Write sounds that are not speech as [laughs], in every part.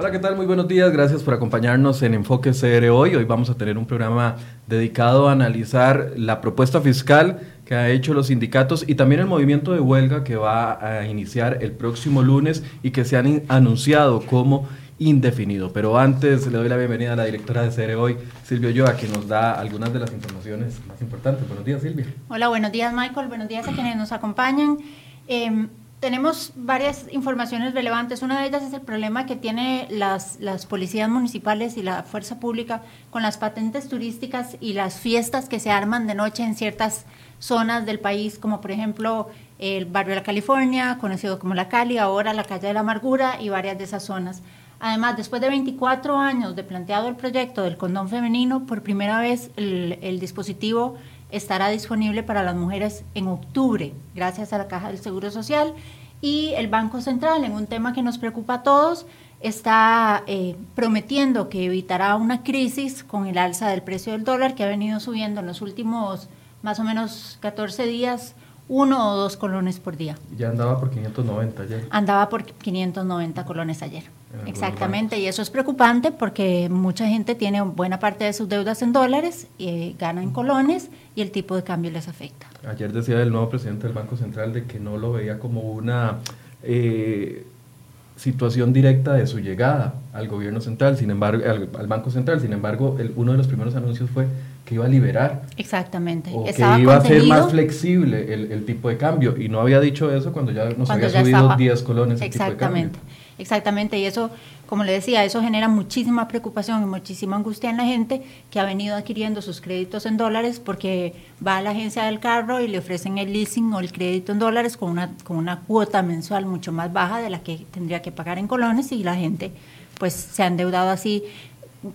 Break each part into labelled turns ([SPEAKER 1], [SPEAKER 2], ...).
[SPEAKER 1] Hola, ¿qué tal? Muy buenos días. Gracias por acompañarnos en Enfoque CR hoy. Hoy vamos a tener un programa dedicado a analizar la propuesta fiscal que ha hecho los sindicatos y también el movimiento de huelga que va a iniciar el próximo lunes y que se han anunciado como indefinido. Pero antes le doy la bienvenida a la directora de CR hoy, Silvia Oyoa, que nos da algunas de las informaciones más importantes. Buenos días, Silvia.
[SPEAKER 2] Hola, buenos días, Michael. Buenos días a quienes nos acompañan. Eh, tenemos varias informaciones relevantes. Una de ellas es el problema que tiene las, policías municipales y la fuerza pública con las patentes turísticas y las fiestas que se arman de noche en ciertas zonas del país, como por ejemplo el barrio de la California, conocido como la Cali, ahora la calle de la Amargura y varias de esas zonas. Además, después de 24 años de planteado el proyecto del condón femenino, por primera vez el dispositivo estará disponible para las mujeres en octubre, gracias a la Caja del Seguro Social. Y el Banco Central, en un tema que nos preocupa a todos, está eh, prometiendo que evitará una crisis con el alza del precio del dólar que ha venido subiendo en los últimos más o menos 14 días, uno o dos colones por día.
[SPEAKER 1] Ya andaba por 590 ayer.
[SPEAKER 2] Andaba por 590 colones ayer. Exactamente, y eso es preocupante porque mucha gente tiene buena parte de sus deudas en dólares, y eh, gana en colones y el tipo de cambio les afecta.
[SPEAKER 1] Ayer decía el nuevo presidente del Banco Central de que no lo veía como una eh, situación directa de su llegada al gobierno central, sin embargo, al, Banco Central. Sin embargo, el, uno de los primeros anuncios fue que iba a liberar.
[SPEAKER 2] Exactamente.
[SPEAKER 1] O que iba a ser más flexible el, tipo de cambio. Y no había dicho eso cuando ya nos había subido 10 colones.
[SPEAKER 2] Exactamente. Exactamente, y eso, como le decía, eso genera muchísima preocupación y muchísima angustia en la gente que ha venido adquiriendo sus créditos en dólares porque va a la agencia del carro y le ofrecen el leasing o el crédito en dólares con una, con una cuota mensual mucho más baja de la que tendría que pagar en colones y la gente pues se ha endeudado así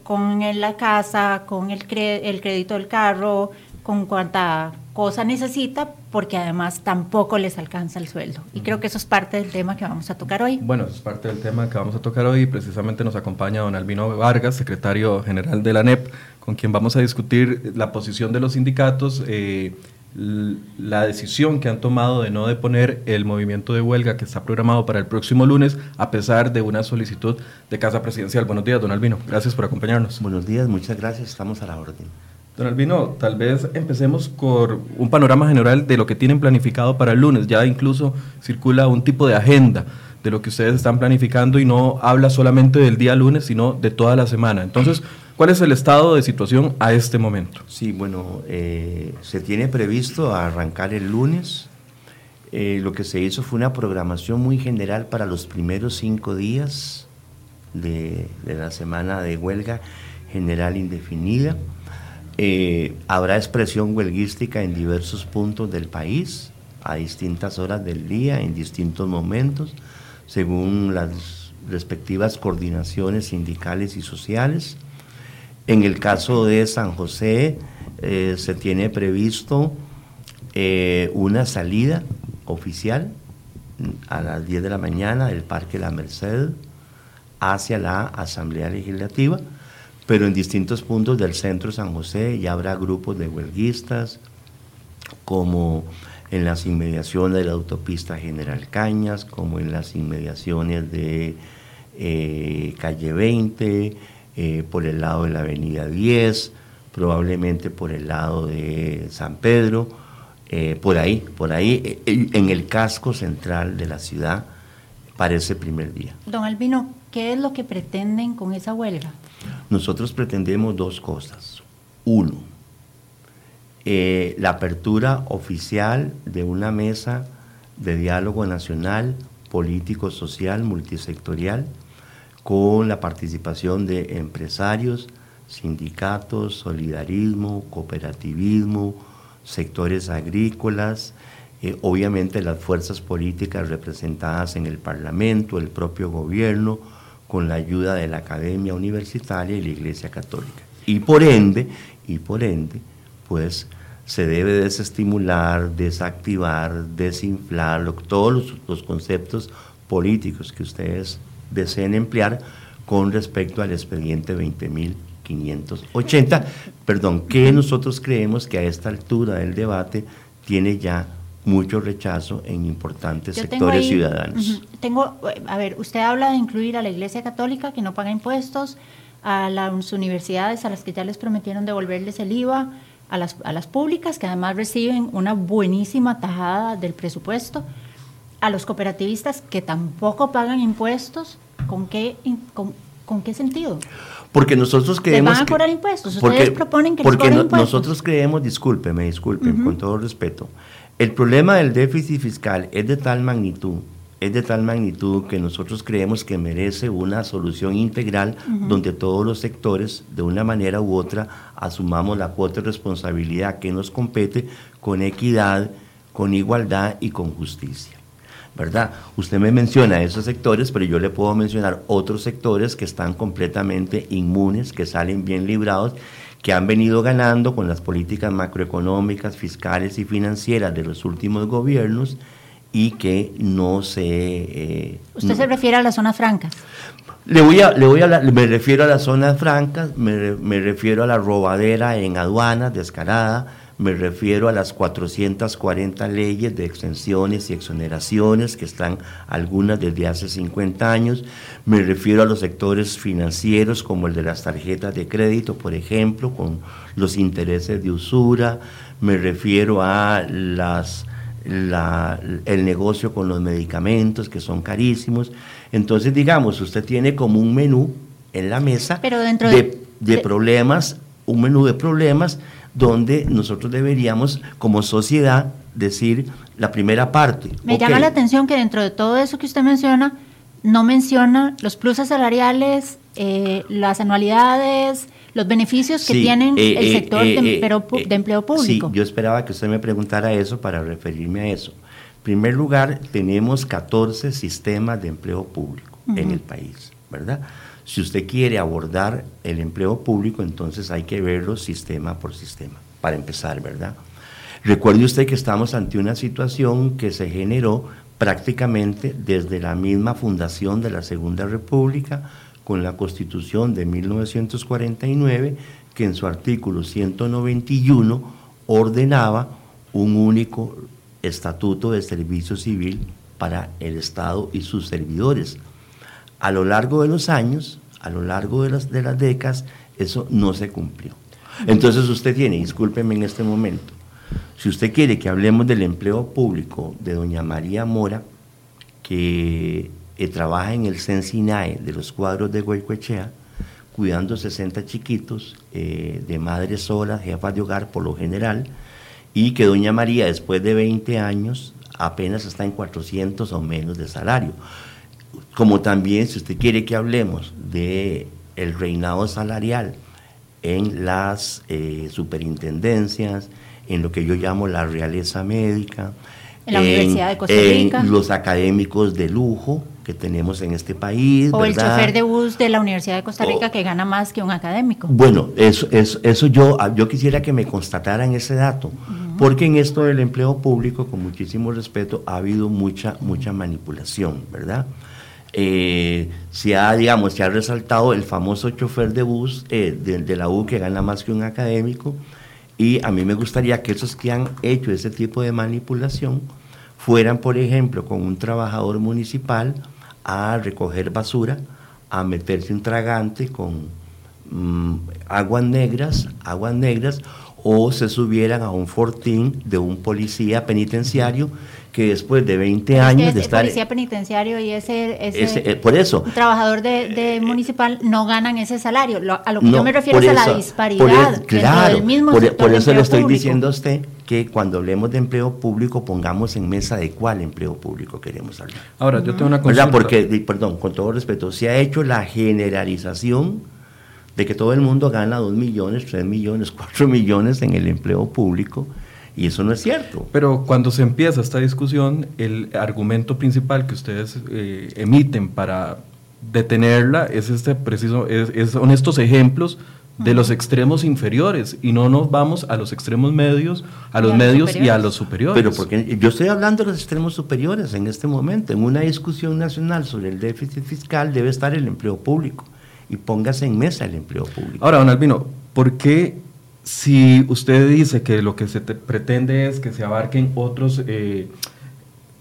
[SPEAKER 2] con la casa, con el, el crédito del carro, con cuánta cosa necesita, porque además tampoco les alcanza el sueldo. Y creo que eso es parte del tema que vamos a tocar hoy.
[SPEAKER 1] Bueno, eso es parte del tema que vamos a tocar hoy. Precisamente nos acompaña don Albino Vargas, secretario general de la NEP, con quien vamos a discutir la posición de los sindicatos, eh, la decisión que han tomado de no deponer el movimiento de huelga que está programado para el próximo lunes, a pesar de una solicitud de Casa Presidencial. Buenos días, don Albino. Gracias por acompañarnos.
[SPEAKER 3] Buenos días, muchas gracias. Estamos a la orden.
[SPEAKER 1] Don Albino, tal vez empecemos por un panorama general de lo que tienen planificado para el lunes. Ya incluso circula un tipo de agenda de lo que ustedes están planificando y no habla solamente del día lunes, sino de toda la semana. Entonces, ¿cuál es el estado de situación a este momento?
[SPEAKER 3] Sí, bueno, eh, se tiene previsto arrancar el lunes. Eh, lo que se hizo fue una programación muy general para los primeros cinco días de la semana de huelga general indefinida. Eh, habrá expresión huelguística en diversos puntos del país, a distintas horas del día, en distintos momentos, según las respectivas coordinaciones sindicales y sociales. En el caso de San José, eh, se tiene previsto eh, una salida oficial a las 10 de la mañana del Parque La Merced hacia la Asamblea Legislativa pero en distintos puntos del centro San José ya habrá grupos de huelguistas, como en las inmediaciones de la autopista General Cañas, como en las inmediaciones de eh, Calle 20, eh, por el lado de la Avenida 10, probablemente por el lado de San Pedro, eh, por ahí, por ahí, en el casco central de la ciudad para ese primer día.
[SPEAKER 2] Don Albino, ¿qué es lo que pretenden con esa huelga?
[SPEAKER 3] Nosotros pretendemos dos cosas. Uno, eh, la apertura oficial de una mesa de diálogo nacional, político, social, multisectorial, con la participación de empresarios, sindicatos, solidarismo, cooperativismo, sectores agrícolas, eh, obviamente las fuerzas políticas representadas en el Parlamento, el propio gobierno, con la ayuda de la Academia Universitaria y la Iglesia Católica. Y por ende, y por ende, pues se debe desestimular, desactivar, desinflar todos los, conceptos políticos que ustedes deseen emplear con respecto al expediente 20.580, perdón, que nosotros creemos que a esta altura del debate tiene ya mucho rechazo en importantes sectores ciudadanos.
[SPEAKER 2] Tengo, a ver, usted habla de incluir a la Iglesia Católica que no paga impuestos, a las universidades a las que ya les prometieron devolverles el IVA, a las, a las públicas que además reciben una buenísima tajada del presupuesto, a los cooperativistas que tampoco pagan impuestos, ¿con qué, con, con qué sentido?
[SPEAKER 3] Porque nosotros creemos.
[SPEAKER 2] van a cobrar impuestos? ¿Ustedes proponen que porque impuestos?
[SPEAKER 3] nosotros creemos, discúlpeme, discúlpeme, con todo respeto. El problema del déficit fiscal es de tal magnitud, es de tal magnitud que nosotros creemos que merece una solución integral donde todos los sectores, de una manera u otra, asumamos la cuota de responsabilidad que nos compete con equidad, con igualdad y con justicia. ¿verdad? Usted me menciona esos sectores, pero yo le puedo mencionar otros sectores que están completamente inmunes, que salen bien librados, que han venido ganando con las políticas macroeconómicas, fiscales y financieras de los últimos gobiernos y que no se...
[SPEAKER 2] Eh, ¿Usted se refiere a las zonas francas?
[SPEAKER 3] Le voy a, le voy a me refiero a las zonas francas, me, me refiero a la robadera en aduanas descarada, me refiero a las 440 leyes de extensiones y exoneraciones que están algunas desde hace 50 años, me refiero a los sectores financieros como el de las tarjetas de crédito, por ejemplo, con los intereses de usura, me refiero a las el negocio con los medicamentos que son carísimos. Entonces, digamos, usted tiene como un menú en la mesa de, de, problemas, un menú de problemas donde nosotros deberíamos como sociedad decir la primera parte.
[SPEAKER 2] Me llama la atención que dentro de todo eso que usted menciona, no menciona los pluses salariales, eh, las anualidades, los beneficios que tienen eh, el eh, sector de, empleo, público.
[SPEAKER 3] Sí, yo esperaba que usted me preguntara eso para referirme a eso. En primer lugar, tenemos 14 sistemas de empleo público en el país, ¿verdad? Si usted quiere abordar el empleo público, entonces hay que verlo sistema por sistema, para empezar, ¿verdad? Recuerde usted que estamos ante una situación que se generó prácticamente desde la misma fundación de la Segunda República, con la Constitución de 1949, que en su artículo 191 ordenaba un único estatuto de servicio civil para el Estado y sus servidores a lo largo de los años, a lo largo de las, de las décadas, eso no se cumplió. Entonces usted tiene, discúlpeme en este momento, si usted quiere que hablemos del empleo público de doña María Mora, que eh, trabaja en el CENSINAE de los cuadros de Guaycoechea, cuidando 60 chiquitos eh, de madres solas, jefas de hogar por lo general, y que doña María después de 20 años apenas está en 400 o menos de salario como también si usted quiere que hablemos de el reinado salarial en las eh, superintendencias, en lo que yo llamo la realeza médica,
[SPEAKER 2] en la Universidad de Costa Rica,
[SPEAKER 3] en los académicos de lujo que tenemos en este país.
[SPEAKER 2] O el chofer de bus de la Universidad de Costa Rica que gana más que un académico.
[SPEAKER 3] Bueno, eso, eso, eso yo, yo quisiera que me constataran ese dato, porque en esto del empleo público, con muchísimo respeto, ha habido mucha, mucha manipulación, ¿verdad? Eh, se ha, digamos, se ha resaltado el famoso chofer de bus eh, de, la U que gana más que un académico. Y a mí me gustaría que esos que han hecho ese tipo de manipulación fueran, por ejemplo, con un trabajador municipal a recoger basura, a meterse un tragante con mm, aguas negras, aguas negras, o se subieran a un fortín de un policía penitenciario que después de 20 años de estar...
[SPEAKER 2] policía penitenciario y ese,
[SPEAKER 3] ese, por eso,
[SPEAKER 2] trabajador de, municipal no ganan ese salario. a lo que yo me refiero es a la disparidad
[SPEAKER 3] claro, del mismo por, por eso le estoy diciendo a usted que cuando hablemos de empleo público pongamos en mesa de cuál empleo público queremos hablar.
[SPEAKER 1] Ahora, yo tengo una consulta.
[SPEAKER 3] Porque, perdón, con todo respeto, se ha hecho la generalización de que todo el mundo gana 2 millones, 3 millones, 4 millones en el empleo público y eso no es cierto.
[SPEAKER 1] Pero cuando se empieza esta discusión, el argumento principal que ustedes eh, emiten para detenerla es este preciso, es, son estos ejemplos de los extremos inferiores y no nos vamos a los extremos medios, a los medios y a los superiores.
[SPEAKER 3] Pero porque yo estoy hablando de los extremos superiores en este momento. En una discusión nacional sobre el déficit fiscal debe estar el empleo público y póngase en mesa el empleo público.
[SPEAKER 1] Ahora, don Albino, ¿por qué si usted dice que lo que se pretende es que se abarquen otros eh,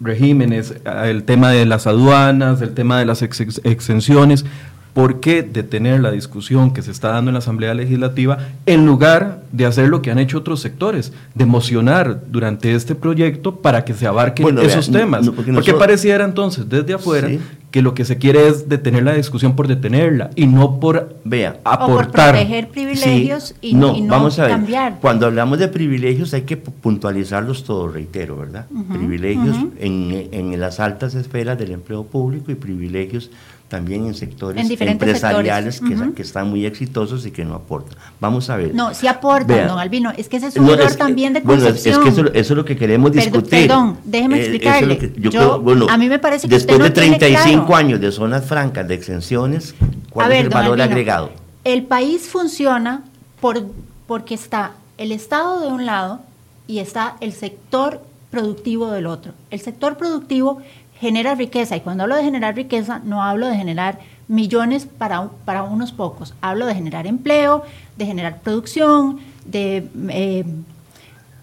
[SPEAKER 1] regímenes, el tema de las aduanas, el tema de las exenciones, ¿por qué detener la discusión que se está dando en la Asamblea Legislativa en lugar de hacer lo que han hecho otros sectores, de emocionar durante este proyecto para que se abarquen esos temas? porque, pareciera entonces desde afuera que lo que se quiere es detener la discusión por detenerla y no por
[SPEAKER 3] Vea,
[SPEAKER 2] aportar. O por proteger privilegios y, no,
[SPEAKER 3] vamos a ver, Cuando hablamos de privilegios hay que puntualizarlos todos, reitero, ¿verdad? privilegios en, en las altas esferas del empleo público y privilegios también en sectores empresariales que, están muy exitosos y que no aportan. Vamos a ver.
[SPEAKER 2] No, sí aportan, don Albino. Es que ese es un error también de concepción.
[SPEAKER 3] Bueno, es, que eso, es lo que queremos discutir.
[SPEAKER 2] Perdón, déjeme eh, explicarle. yo, a mí me parece
[SPEAKER 3] que Después de 35 años de zonas francas, de exenciones, ¿cuál es el valor agregado?
[SPEAKER 2] El país funciona por, porque está el Estado de un lado y está el sector productivo del otro. El sector productivo genera riqueza. Y cuando hablo de generar riqueza, no hablo de generar millones para, para unos pocos. Hablo de generar empleo, de generar producción, de eh,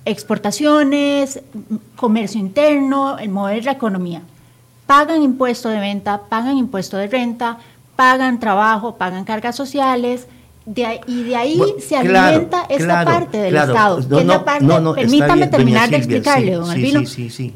[SPEAKER 2] exportaciones, comercio interno, el mover la economía. Pagan impuesto de venta, pagan impuesto de renta, pagan trabajo, pagan cargas sociales. y de ahí se alimenta esta parte del Estado. permítame terminar de explicarle, don Albino.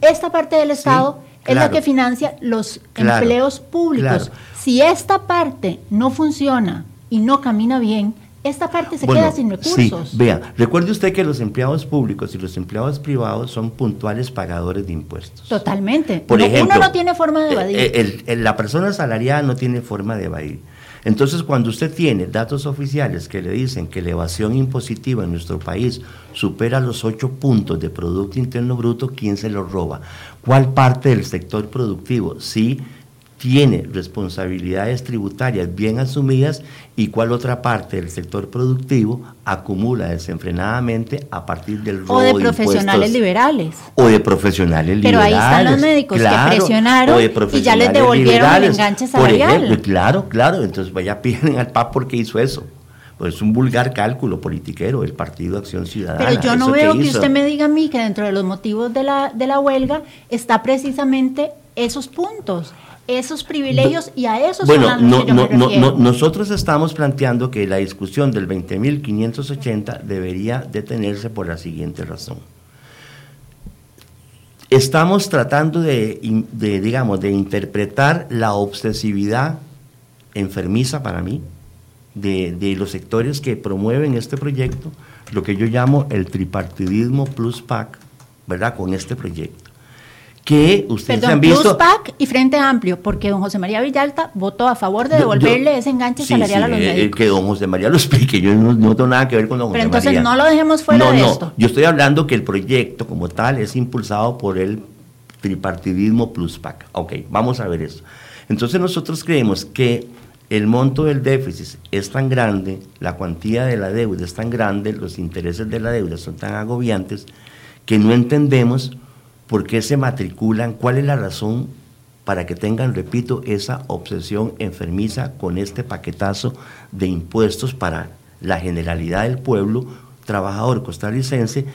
[SPEAKER 2] esta parte del Estado es lo que financia los empleos públicos. Si esta parte no funciona y no camina bien, esta parte se queda sin recursos.
[SPEAKER 3] Sí, vea, recuerde usted que los empleados públicos y los empleados privados son puntuales pagadores de impuestos.
[SPEAKER 2] Totalmente. Por ejemplo, uno no tiene forma de
[SPEAKER 3] eh, evadir. la persona salariada no tiene forma de evadir. Entonces, cuando usted tiene datos oficiales que le dicen que la evasión impositiva en nuestro país supera los 8 puntos de Producto Interno Bruto, ¿quién se lo roba? ¿Cuál parte del sector productivo sí tiene responsabilidades tributarias bien asumidas y cuál otra parte del sector productivo acumula desenfrenadamente a partir del robo
[SPEAKER 2] o de profesionales liberales
[SPEAKER 3] o de profesionales
[SPEAKER 2] liberales. Pero ahí están los médicos que presionaron y ya les devolvieron el enganche salarial.
[SPEAKER 3] claro, claro, entonces vaya [laughs] piden al PAP porque hizo eso. Pues es un vulgar cálculo politiquero del Partido Acción Ciudadana.
[SPEAKER 2] Pero yo no veo que, usted me diga a mí que dentro de los motivos de la, de la huelga está precisamente esos puntos esos privilegios y a esos
[SPEAKER 3] bueno, no, no, no, nosotros estamos planteando que la discusión del 20.580 debería detenerse por la siguiente razón. Estamos tratando de, digamos, de interpretar la obsesividad enfermiza para mí de, de los sectores que promueven este proyecto, lo que yo llamo el tripartidismo plus PAC, ¿verdad? Con este proyecto que ustedes han visto. Plus
[SPEAKER 2] PAC y Frente Amplio, porque don José María Villalta votó a favor de devolverle ese enganche salarial a los eh, médicos.
[SPEAKER 3] Que don José María lo explique, yo no, tengo nada que ver con don
[SPEAKER 2] José
[SPEAKER 3] María.
[SPEAKER 2] Pero entonces no lo dejemos fuera de esto.
[SPEAKER 3] Yo estoy hablando que el proyecto como tal es impulsado por el tripartidismo Plus PAC. Ok, vamos a ver eso. Entonces nosotros creemos que el monto del déficit es tan grande, la cuantía de la deuda es tan grande, los intereses de la deuda son tan agobiantes, que no entendemos ¿Por qué se matriculan? ¿Cuál es la razón para que tengan, repito, esa obsesión enfermiza con este paquetazo de impuestos para la generalidad del pueblo trabajador costarricense,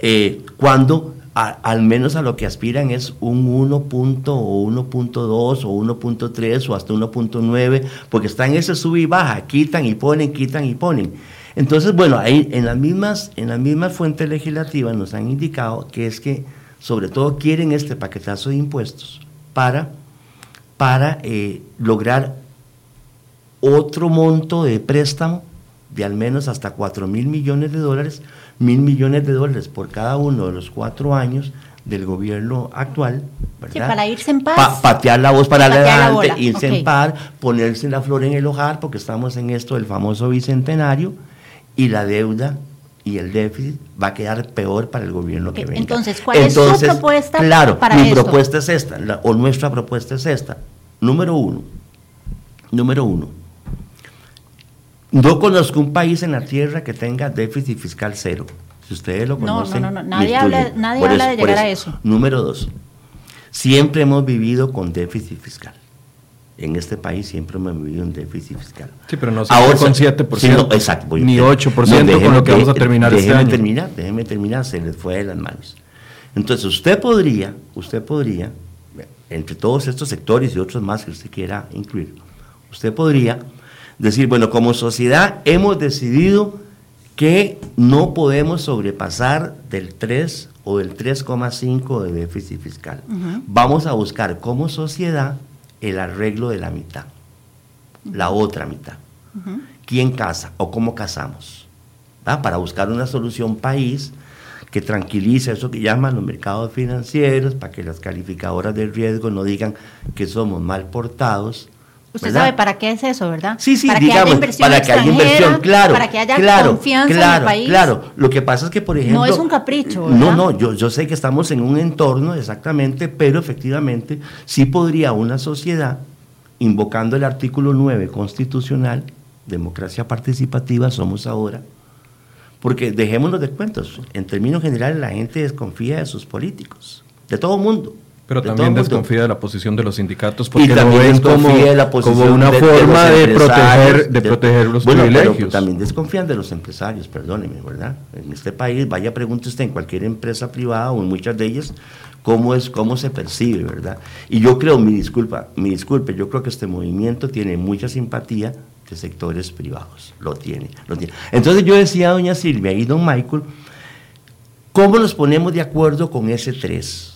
[SPEAKER 3] eh, cuando al menos a lo que aspiran es un 1. o 1.2 o 1.3 o hasta 1.9, porque están en ese sub y baja, quitan y ponen, quitan y ponen. Entonces, bueno, ahí en las mismas, en las mismas fuentes legislativas nos han indicado que es que sobre todo quieren este paquetazo de impuestos para, para eh, lograr otro monto de préstamo de al menos hasta 4 mil millones de dólares, mil millones de dólares por cada uno de los cuatro años del gobierno actual, ¿verdad?
[SPEAKER 2] para irse en paz.
[SPEAKER 3] patear la voz para adelante, irse en paz, ponerse la flor en el hogar, porque estamos en esto del famoso bicentenario, y la deuda y el déficit va a quedar peor para el gobierno que venga.
[SPEAKER 2] Entonces, ¿cuál es su propuesta
[SPEAKER 3] claro, mi propuesta es esta, o nuestra propuesta es esta. Número uno, número uno, no conozco un país en la tierra que tenga déficit fiscal cero. Si ustedes lo conocen.
[SPEAKER 2] No, no, no, nadie habla, nadie habla de llegar a eso.
[SPEAKER 3] Número dos, siempre hemos vivido con déficit fiscal. en este país siempre hemos vivido un déficit fiscal.
[SPEAKER 1] Sí, pero no Ahora, con 7%,
[SPEAKER 3] sí, no, exacto,
[SPEAKER 1] ni 8% con lo que vamos a terminar este
[SPEAKER 3] déjeme
[SPEAKER 1] año.
[SPEAKER 3] terminar, déjeme terminar, se les fue de las manos. Entonces, usted podría, usted podría, entre todos estos sectores y otros más que usted quiera incluir, usted podría decir, bueno, como sociedad hemos decidido que no podemos sobrepasar del 3 o del 3,5 de déficit fiscal. Vamos a buscar como sociedad el arreglo de la mitad, la otra mitad. ¿Quién casa o cómo casamos? Para buscar una solución país que tranquilice eso que llaman los mercados financieros, para que las calificadoras de riesgo no digan que somos mal portados.
[SPEAKER 2] Usted sabe para qué es eso, ¿verdad?
[SPEAKER 3] Sí, sí,
[SPEAKER 2] para
[SPEAKER 3] digamos, que para que haya inversión, claro.
[SPEAKER 2] Para que haya
[SPEAKER 3] claro,
[SPEAKER 2] confianza
[SPEAKER 3] claro,
[SPEAKER 2] en el país.
[SPEAKER 3] Claro, lo que pasa es que, por ejemplo.
[SPEAKER 2] No es un capricho. ¿verdad?
[SPEAKER 3] No, no, yo, yo sé que estamos en un entorno exactamente, pero efectivamente sí podría una sociedad, invocando el artículo 9 constitucional, democracia participativa, somos ahora, porque dejémonos de cuentos. En términos generales, la gente desconfía de sus políticos, de todo mundo.
[SPEAKER 1] Pero
[SPEAKER 3] de
[SPEAKER 1] también desconfía de la posición de los sindicatos porque
[SPEAKER 3] y también
[SPEAKER 1] ven como,
[SPEAKER 3] desconfía de la posición
[SPEAKER 1] como una
[SPEAKER 3] de- de
[SPEAKER 1] forma de,
[SPEAKER 3] empresarios,
[SPEAKER 1] proteger, de proteger los
[SPEAKER 3] bueno, pero
[SPEAKER 1] privilegios.
[SPEAKER 3] también desconfían de los empresarios, perdóneme, ¿verdad? En este país, vaya pregunte usted en cualquier empresa privada o en muchas de ellas, cómo es, cómo se percibe, ¿verdad? Y yo creo, mi disculpa, mi disculpe, yo creo que este movimiento tiene mucha simpatía de sectores privados, lo tiene, lo tiene. Entonces yo decía a doña Silvia y don Michael, ¿cómo nos ponemos de acuerdo con ese 3?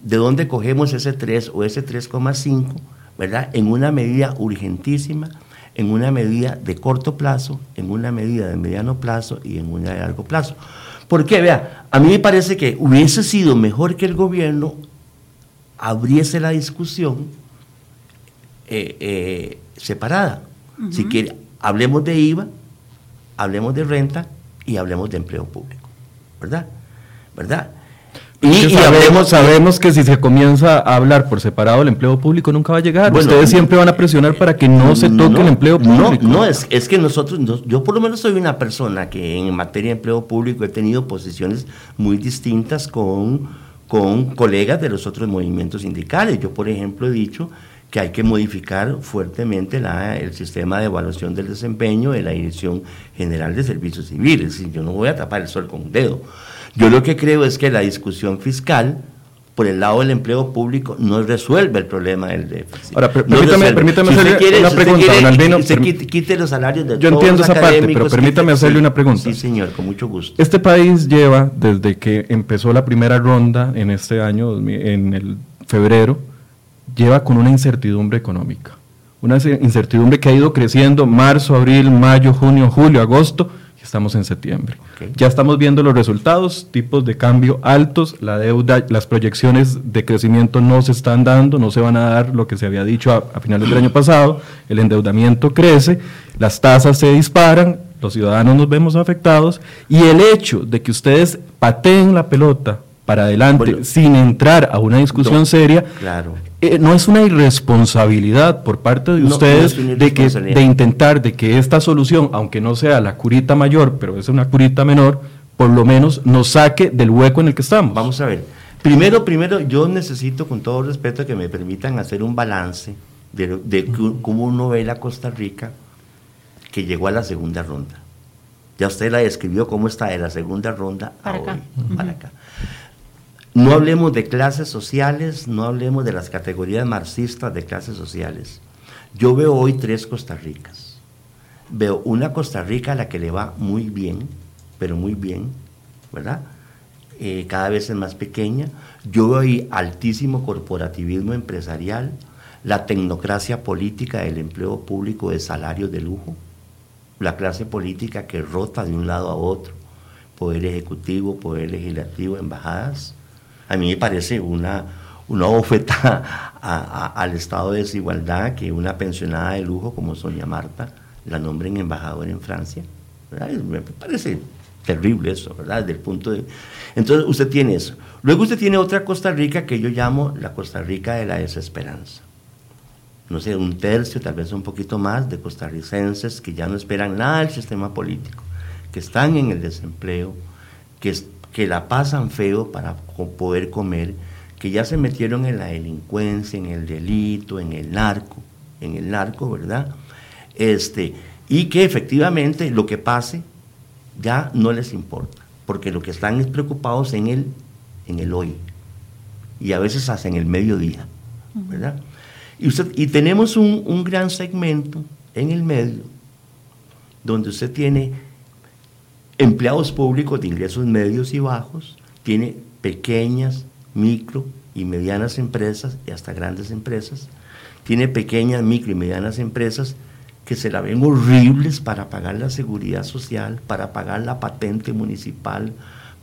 [SPEAKER 3] ¿De dónde cogemos ese 3 o ese 3,5? ¿Verdad? En una medida urgentísima, en una medida de corto plazo, en una medida de mediano plazo y en una de largo plazo. Porque, vea, a mí me parece que hubiese sido mejor que el gobierno abriese la discusión eh, eh, separada. Si quiere, hablemos de IVA, hablemos de renta y hablemos de empleo público. ¿Verdad? ¿Verdad?
[SPEAKER 1] Y,
[SPEAKER 3] y
[SPEAKER 1] sabemos, sabemos que si se comienza a hablar por separado el empleo público nunca va a llegar.
[SPEAKER 3] Bueno,
[SPEAKER 1] Ustedes siempre van a presionar para que no se toque
[SPEAKER 3] no,
[SPEAKER 1] el empleo público.
[SPEAKER 3] No, no es, es que nosotros, no- yo por lo menos soy una persona que en materia de empleo público he tenido posiciones muy distintas con, con colegas de los otros movimientos sindicales. Yo, por ejemplo, he dicho que hay que modificar fuertemente la- el sistema de evaluación del desempeño de la Dirección General de Servicios Civiles. Yo no voy a tapar el sol con un dedo. Yo lo que creo es que la discusión fiscal por el lado del empleo público no resuelve el problema del déficit.
[SPEAKER 1] Ahora,
[SPEAKER 3] No
[SPEAKER 1] permítame- hacerle una pregunta, don Albino, perm-
[SPEAKER 3] quite, quite los salarios de
[SPEAKER 1] Yo
[SPEAKER 3] todos
[SPEAKER 1] entiendo
[SPEAKER 3] los
[SPEAKER 1] esa parte, pero permítame hacerle
[SPEAKER 3] sí,
[SPEAKER 1] una pregunta.
[SPEAKER 3] Sí, señor, con mucho gusto.
[SPEAKER 1] Este país lleva, desde que empezó la primera ronda en este año, 2000 en el febrero, lleva con una incertidumbre económica. Una ce- incertidumbre que ha ido creciendo marzo, abril, mayo, junio, julio, agosto, estamos en septiembre. Ya estamos viendo los resultados, tipos de cambio altos, la deuda, las proyecciones de crecimiento no se están dando, no se van a dar lo que se había dicho a, a finales del año pasado, el endeudamiento crece, las tasas se disparan, los ciudadanos nos vemos afectados y el hecho de que ustedes pateen la pelota para adelante
[SPEAKER 3] Bueno.
[SPEAKER 1] sin entrar a una discusión
[SPEAKER 3] No,
[SPEAKER 1] seria,
[SPEAKER 3] claro.
[SPEAKER 1] Eh, no es una irresponsabilidad por parte de
[SPEAKER 3] No, no
[SPEAKER 1] ustedes de, que, de intentar de que esta solución, aunque no sea la curita mayor, pero es una curita menor, por lo menos nos saque del hueco en el que estamos.
[SPEAKER 3] Vamos a ver. Primero, primero, yo necesito, con todo respeto, que me permitan hacer un balance de, de cómo uno ve la Costa Rica que llegó a la segunda ronda. Ya usted la describió cómo está de la segunda ronda a
[SPEAKER 2] acá.
[SPEAKER 3] hoy, para acá. No hablemos de clases sociales, no hablemos de las categorías marxistas de clases sociales. Yo veo hoy tres Costa Ricas. Veo una Costa Rica a la que le va muy bien, pero muy bien, ¿verdad? Eh, cada vez es más pequeña. Yo veo altísimo corporativismo empresarial, la tecnocracia política del empleo público de salarios de lujo, la clase política que rota de un lado a otro, poder ejecutivo, poder legislativo, embajadas. A mí me parece una, una bofeta al estado de desigualdad que una pensionada de lujo como Sonia Marta la nombren embajadora en Francia. Me parece terrible eso, ¿verdad? Desde el punto de... Entonces usted tiene eso. Luego usted tiene otra Costa Rica que yo llamo la Costa Rica de la desesperanza no sé, un tercio, tal vez un poquito más, de costarricenses que ya no esperan nada del sistema político, que están en el desempleo, que, que la pasan feo para poder comer, que ya se metieron en la delincuencia, en el delito, en el narco, en el narco, ¿verdad? Este, y que efectivamente lo que pase ya no les importa, porque lo que están es preocupados en el, en el hoy y a veces hasta en el mediodía, ¿verdad? Y, usted, y tenemos un, un gran segmento en el medio donde usted tiene empleados públicos de ingresos medios y bajos, tiene pequeñas, micro y medianas empresas y hasta grandes empresas, tiene pequeñas, micro y medianas empresas que se la ven horribles para pagar la seguridad social, para pagar la patente municipal,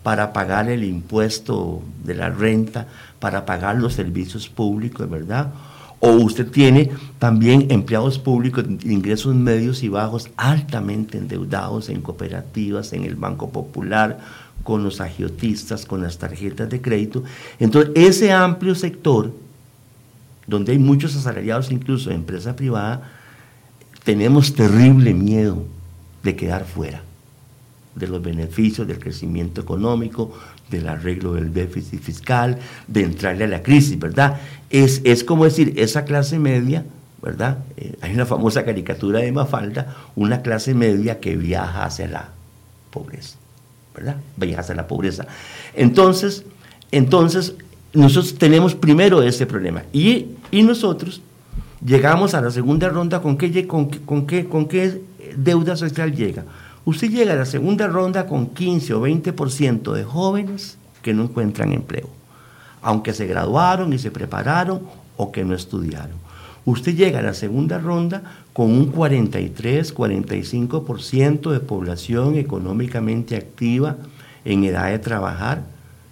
[SPEAKER 3] para pagar el impuesto de la renta, para pagar los servicios públicos, ¿verdad? O usted tiene también empleados públicos de ingresos medios y bajos altamente endeudados en cooperativas, en el Banco Popular, con los agiotistas, con las tarjetas de crédito. Entonces, ese amplio sector, donde hay muchos asalariados incluso en empresa privada, tenemos terrible miedo de quedar fuera de los beneficios del crecimiento económico, del arreglo del déficit fiscal, de entrarle a la crisis, ¿verdad? Es, es como decir, esa clase media, ¿verdad? Eh, hay una famosa caricatura de Mafalda, una clase media que viaja hacia la pobreza, ¿verdad? Viaja hacia la pobreza. Entonces, entonces nosotros tenemos primero ese problema. Y, y nosotros llegamos a la segunda ronda con qué, con, qué, con qué deuda social llega Usted llega a la segunda ronda con 15 o 20% de jóvenes que no encuentran empleo, aunque se graduaron y se prepararon o que no estudiaron. Usted llega a la segunda ronda con un 43, 45% de población económicamente activa en edad de trabajar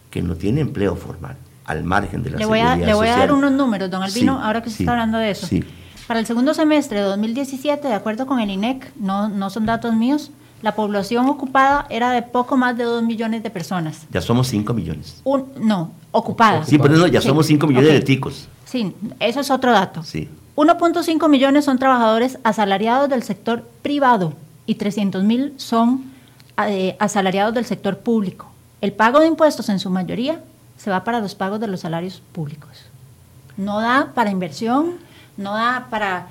[SPEAKER 3] que no tiene empleo formal, al margen de la
[SPEAKER 2] le voy
[SPEAKER 3] a,
[SPEAKER 2] Le voy a dar unos números, don Albino, ahora que se está hablando de eso.
[SPEAKER 3] Sí.
[SPEAKER 2] Para el segundo semestre de 2017, de acuerdo con el INEC, no, no son datos míos, la población ocupada era de poco más de 2 millones de personas.
[SPEAKER 3] Ya somos 5 millones.
[SPEAKER 2] Un, no, ocupada.
[SPEAKER 3] Sí, pero no, ya somos 5 millones de ticos.
[SPEAKER 2] Sí, eso es otro dato.
[SPEAKER 3] Sí.
[SPEAKER 2] 1.5 millones son trabajadores asalariados del sector privado y 300 mil son eh, asalariados del sector público. El pago de impuestos en su mayoría se va para los pagos de los salarios públicos. No da para inversión, no da para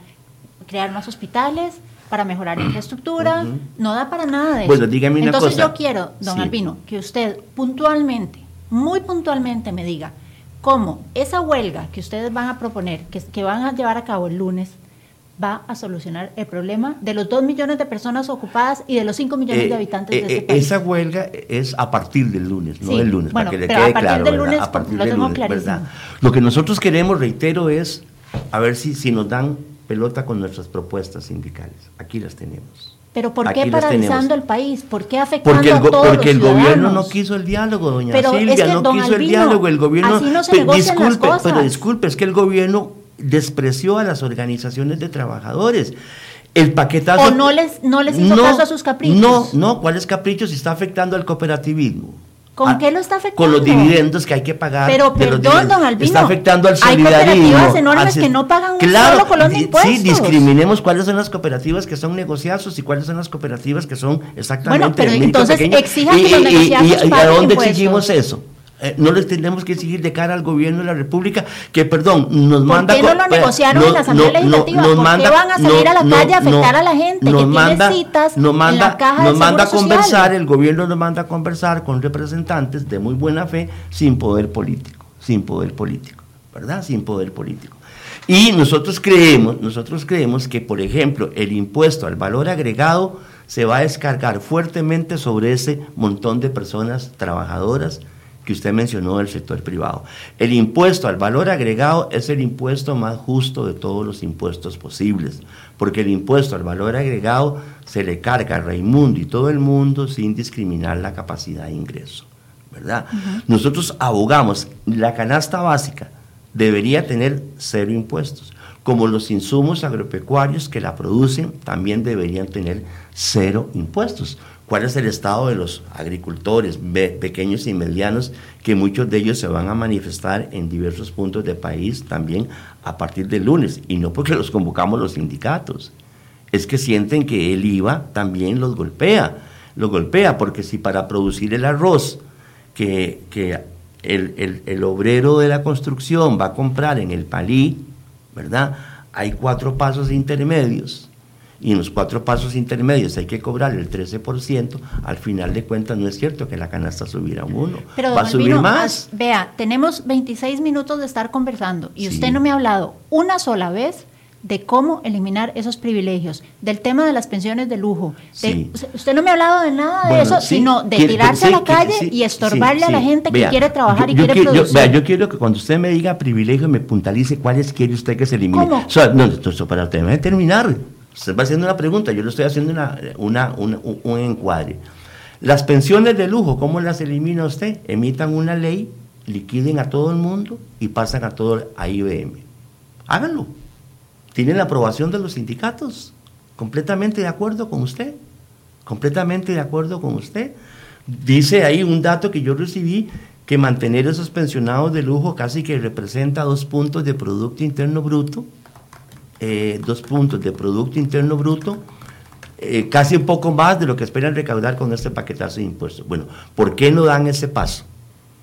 [SPEAKER 2] crear más hospitales, para mejorar infraestructura, no da para nada de
[SPEAKER 3] bueno, dígame una
[SPEAKER 2] Entonces
[SPEAKER 3] cosa.
[SPEAKER 2] yo quiero, don Albino, que usted puntualmente, muy puntualmente me diga cómo esa huelga que ustedes van a proponer, que, que van a llevar a cabo el lunes, va a solucionar el problema de los 2 millones de personas ocupadas y de los 5 millones
[SPEAKER 3] Eh,
[SPEAKER 2] de habitantes
[SPEAKER 3] eh,
[SPEAKER 2] de este
[SPEAKER 3] eh,
[SPEAKER 2] país.
[SPEAKER 3] Esa huelga es a partir del lunes, no
[SPEAKER 2] Sí,
[SPEAKER 3] del lunes,
[SPEAKER 2] bueno,
[SPEAKER 3] para que le quede
[SPEAKER 2] a
[SPEAKER 3] claro.
[SPEAKER 2] del lunes,
[SPEAKER 3] a partir
[SPEAKER 2] lo
[SPEAKER 3] del lunes. Lo que nosotros queremos, reitero, es a ver si, si nos dan pelota con nuestras propuestas sindicales. Aquí las tenemos.
[SPEAKER 2] Pero ¿por
[SPEAKER 3] Aquí
[SPEAKER 2] qué
[SPEAKER 3] las
[SPEAKER 2] paralizando el país? ¿Por qué afectando
[SPEAKER 3] Porque el,
[SPEAKER 2] a todos
[SPEAKER 3] porque el gobierno no quiso el diálogo, doña
[SPEAKER 2] Pero es
[SPEAKER 3] Silvia,
[SPEAKER 2] que,
[SPEAKER 3] no quiso el diálogo. El gobierno.
[SPEAKER 2] así no se
[SPEAKER 3] Pe-
[SPEAKER 2] negocian las
[SPEAKER 3] disculpe,
[SPEAKER 2] cosas.
[SPEAKER 3] pero disculpe, es que el gobierno despreció a las organizaciones de trabajadores. El paquetazo.
[SPEAKER 2] ¿O no les- no les hizo caso a sus caprichos?
[SPEAKER 3] No, no, ¿cuáles caprichos? Si está afectando al cooperativismo.
[SPEAKER 2] ¿Con
[SPEAKER 3] Ah,
[SPEAKER 2] qué lo está afectando?
[SPEAKER 3] Con los dividendos que hay que pagar.
[SPEAKER 2] Pero perdón, don Albino,
[SPEAKER 3] Está afectando al
[SPEAKER 2] hay
[SPEAKER 3] solidarismo.
[SPEAKER 2] cooperativas enormes
[SPEAKER 3] al-
[SPEAKER 2] que no pagan un
[SPEAKER 3] claro,
[SPEAKER 2] solo colón de impuestos.
[SPEAKER 3] Sí, discriminemos cuáles son las cooperativas que son negociazos y cuáles son las cooperativas que son exactamente
[SPEAKER 2] Bueno, pero entonces exijan que los
[SPEAKER 3] y- y-
[SPEAKER 2] negociazos
[SPEAKER 3] y- ¿Y a dónde
[SPEAKER 2] impuestos.
[SPEAKER 3] exigimos eso? Eh, no les tenemos que exigir de cara al gobierno de la República que, perdón, nos
[SPEAKER 2] ¿Por
[SPEAKER 3] manda...
[SPEAKER 2] qué no lo negociaron en la Asamblea Legislativa? ¿Por qué van a salir a la calle a afectar a la gente que tiene citas
[SPEAKER 3] nos
[SPEAKER 2] en
[SPEAKER 3] manda,
[SPEAKER 2] la caja
[SPEAKER 3] nos manda a conversar,
[SPEAKER 2] Social?
[SPEAKER 3] el gobierno nos manda a conversar con representantes de muy buena fe sin poder político, sin poder político, ¿verdad? Sin poder político. Y nosotros creemos, nosotros creemos que, por ejemplo, el impuesto al valor agregado se va a descargar fuertemente sobre ese montón de personas trabajadoras que usted mencionó del sector privado. El impuesto al valor agregado es el impuesto más justo de todos los impuestos posibles, porque el impuesto al valor agregado se le carga a Raimundo y todo el mundo sin discriminar la capacidad de ingreso, ¿verdad? Nosotros abogamos, la canasta básica debería tener cero impuestos, como los insumos agropecuarios que la producen también deberían tener cero impuestos. ¿Cuál es el estado de los agricultores pequeños y medianos que muchos de ellos se van a manifestar en diversos puntos del país también a partir del lunes? Y no porque los convocamos los sindicatos, es que sienten que el IVA también los golpea, los golpea, porque si para producir el arroz que, que el, el, obrero de la construcción va a comprar en el palí, ¿verdad? Hay cuatro pasos intermedios y en los cuatro pasos intermedios hay que cobrar el 13%, al final de cuentas no es cierto que la canasta subiera un 1, va a subir más.
[SPEAKER 2] Vea, tenemos 26 minutos de estar conversando y usted no me ha hablado una sola vez de cómo eliminar esos privilegios, del tema de las pensiones de lujo. Usted no me ha hablado de nada de eso, sino de tirarse a la calle y estorbarle a la gente que quiere trabajar y quiere producir.
[SPEAKER 3] Yo, yo quiero que cuando usted me diga privilegio me puntalice cuáles quiere usted que se elimine. ¿Cómo? no, esto, para terminar. Usted va haciendo una pregunta, yo le estoy haciendo una, un encuadre. Las pensiones de lujo, ¿cómo las elimina usted? Emitan una ley, liquiden a todo el mundo y pasan a todo a IBM. Háganlo tiene la aprobación de los sindicatos. Completamente de acuerdo con usted. Completamente de acuerdo con usted. Dice ahí un dato que yo recibí que mantener esos pensionados de lujo casi que representa dos puntos de Producto Interno Bruto, eh, dos puntos de Producto Interno Bruto, eh, casi un poco más de lo que esperan recaudar con este paquetazo de impuestos. Bueno, ¿por qué no dan ese paso?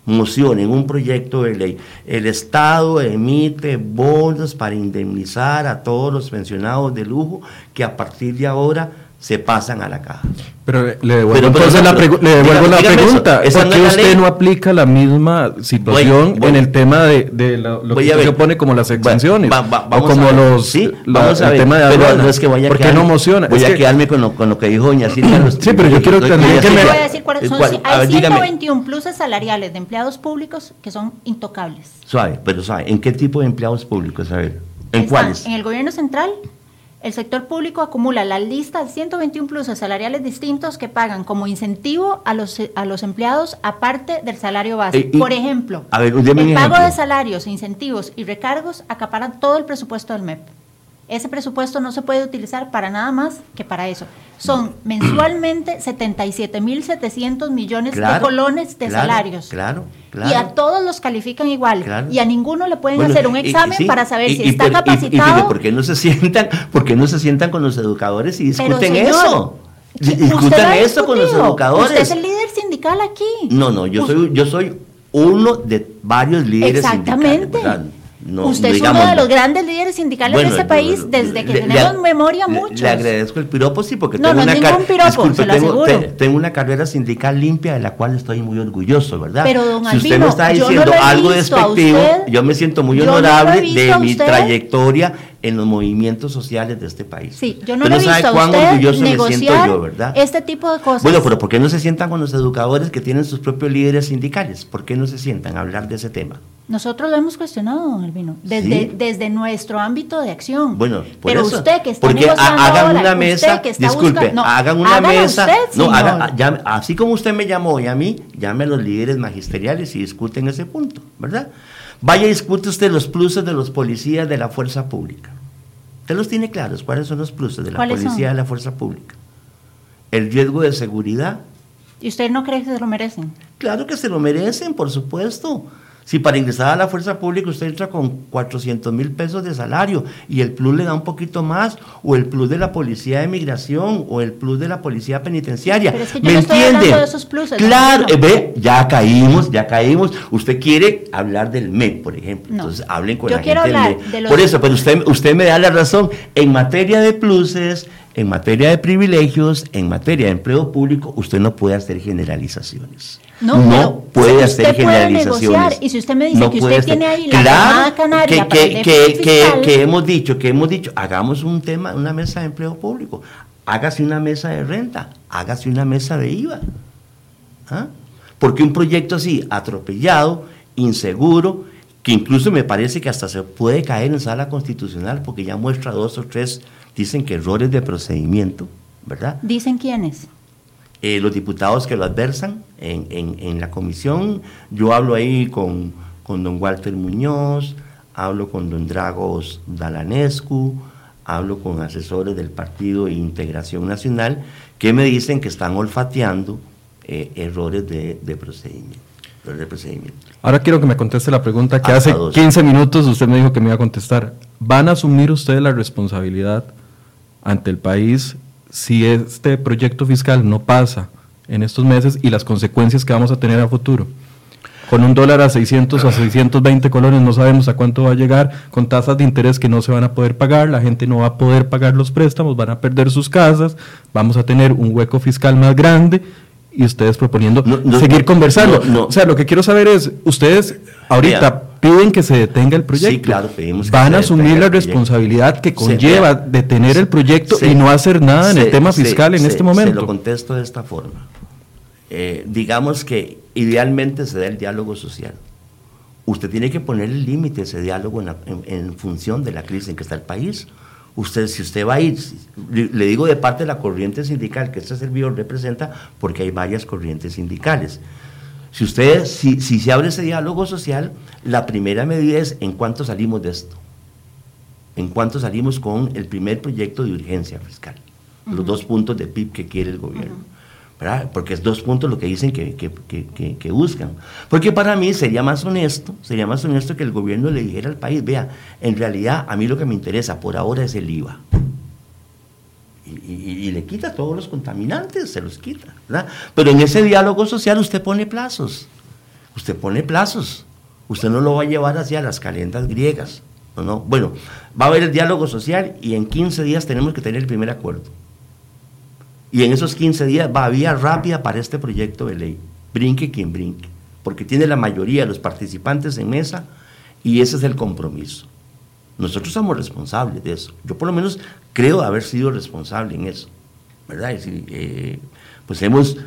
[SPEAKER 3] moción, en un proyecto de ley, el Estado emite bonos para indemnizar a todos los pensionados de lujo que a partir de ahora se pasan a la caja.
[SPEAKER 1] Pero le devuelvo, entonces la, devuelvo la pregunta. ¿Por qué usted no aplica la misma situación en el tema de, lo, que se opone como las exenciones? o como los,
[SPEAKER 3] sí, vamos a ver. tema de pero no es que vaya ¿Por qué no emociona? Voy a quedarme con lo, con lo que dijo doña Silvia. [laughs]
[SPEAKER 2] sí, pero yo quiero también que me... Voy a decir cuáles son, hay 121 pluses salariales de empleados públicos que son intocables.
[SPEAKER 3] Suave, pero suave. ¿En qué tipo de empleados públicos? A ver, ¿en cuáles?
[SPEAKER 2] En el gobierno central, el sector público acumula la lista de 121 pluses salariales distintos que pagan como incentivo a los, a los empleados aparte del salario base. Eh, Por ejemplo, el pago de salarios, incentivos y recargos acaparan todo el presupuesto del MEP. Ese presupuesto no se puede utilizar para nada más que para eso. Son mensualmente 77.700 millones de colones de salarios.
[SPEAKER 3] Claro,
[SPEAKER 2] Y a todos los califican igual. Y a ninguno le pueden hacer un examen para saber si está capacitado.
[SPEAKER 3] Y, por qué no se sientan, por no se sientan con los educadores y discuten eso? Discutan eso con los educadores. Usted
[SPEAKER 2] es el líder sindical aquí.
[SPEAKER 3] No, no, yo soy, yo soy uno de varios líderes
[SPEAKER 2] Exactamente. sindicales. Usted es uno de los grandes líderes sindicales de este país desde que tenemos memoria mucho.
[SPEAKER 3] Le, agradezco el piropo, sí, porque
[SPEAKER 2] tengo, una
[SPEAKER 3] tengo, una carrera sindical limpia de la cual estoy muy orgulloso, ¿verdad?
[SPEAKER 2] Pero don
[SPEAKER 3] si usted me está diciendo algo despectivo, yo me siento muy honorable de mi trayectoria en los movimientos sociales de este país.
[SPEAKER 2] Sí, yo no he visto a usted negociar yo, ¿verdad? este tipo de cosas.
[SPEAKER 3] Bueno, pero ¿por qué no se sientan con los educadores que tienen sus propios líderes sindicales? ¿Por qué no se sientan a hablar de ese tema?
[SPEAKER 2] Nosotros lo hemos cuestionado, don Albino, desde, desde nuestro ámbito de acción.
[SPEAKER 3] Bueno,
[SPEAKER 2] pero usted que está
[SPEAKER 3] porque hagan una mesa, disculpe, hagan una mesa, no, así como usted me llamó y a mí, llame a los líderes magisteriales y discuten ese punto, ¿verdad? Vaya y discute usted los pluses de los policías de la fuerza pública. Usted los tiene claros, ¿cuáles son los pluses de la policía de la fuerza pública? El riesgo de seguridad.
[SPEAKER 2] ¿Y usted no cree que se lo merecen?
[SPEAKER 3] Claro que se lo merecen, por supuesto. Si para ingresar a la fuerza pública usted entra con 400 mil pesos de salario y el plus le da un poquito más, o el plus de la policía de migración, o el plus de la policía penitenciaria. Pero es que yo ¿Me no entiende?
[SPEAKER 2] de esos pluses.
[SPEAKER 3] Claro, eh, ve, ya caímos, ya caímos. Usted quiere hablar del MEP, por ejemplo. Entonces hablen con la gente del MEP. Por eso, pero usted, usted me da la razón. En materia de pluses, en materia de privilegios, en materia de empleo público, usted no puede hacer generalizaciones. No, puede hacer generalizaciones.
[SPEAKER 2] y si usted me dice que usted tiene ahí la
[SPEAKER 3] claro, canaria que, que, que, hemos dicho, que hemos dicho, hagamos un tema, una mesa de empleo público, hágase una mesa de renta, hágase una mesa de IVA. ¿Ah? Porque un proyecto así, atropellado, inseguro, que incluso me parece que hasta se puede caer en sala constitucional porque ya muestra dos o tres, dicen que errores de procedimiento, ¿verdad?
[SPEAKER 2] ¿Dicen quiénes?
[SPEAKER 3] Eh, los diputados que lo adversan en, en, la comisión. Yo hablo ahí con, con, don Walter Muñoz, hablo con don Dragos Dalanescu, hablo con asesores del Partido de Integración Nacional, que me dicen que están olfateando eh, errores de, de procedimiento. De procedimiento.
[SPEAKER 1] Ahora quiero que me conteste la pregunta que hace 15 minutos usted me dijo que me iba a contestar. ¿Van a asumir ustedes la responsabilidad ante el país si este proyecto fiscal no pasa en estos meses y las consecuencias que vamos a tener a futuro? con un dólar a 600 a 620 colones, no sabemos a cuánto va a llegar, con tasas de interés que no se van a poder pagar, la gente no va a poder pagar los préstamos, van a perder sus casas, vamos a tener un hueco fiscal más grande y ustedes proponiendo seguir conversando. o sea, lo que quiero saber es, ustedes ahorita piden que se detenga el proyecto. Sí,
[SPEAKER 3] claro, pedimos
[SPEAKER 1] Van a asumir la responsabilidad que conlleva detener el proyecto y no hacer nada en el tema fiscal en este momento. Se
[SPEAKER 3] lo contesto de esta forma. Eh, digamos que idealmente se da el diálogo social. Usted tiene que poner el límite a ese diálogo en función de la crisis en que está el país usted, si usted va a ir, le digo de parte de la corriente sindical que este servidor representa, porque hay varias corrientes sindicales. Si usted, si, se abre ese diálogo social, la primera medida es en cuánto salimos de esto, en cuánto salimos con el primer proyecto de urgencia fiscal, los dos puntos de PIB que quiere el gobierno. Porque es dos puntos lo que dicen que, que, buscan. Porque para mí sería más honesto, sería más honesto que el gobierno le dijera al país, vea, en realidad a mí lo que me interesa por ahora es el IVA. Y, le quita todos los contaminantes, se los quita. Pero en ese diálogo social usted pone plazos. Usted pone plazos. Usted no lo va a llevar hacia las calentas griegas. ¿no? Bueno, va a haber el diálogo social y en 15 días tenemos que tener el primer acuerdo. Y en esos 15 días va a vía rápida para este proyecto de ley. Brinque quien brinque. Porque tiene la mayoría de los participantes en mesa y ese es el compromiso. Nosotros somos responsables de eso. Yo por lo menos creo haber sido responsable en eso. ¿Verdad? Eh, pues hemos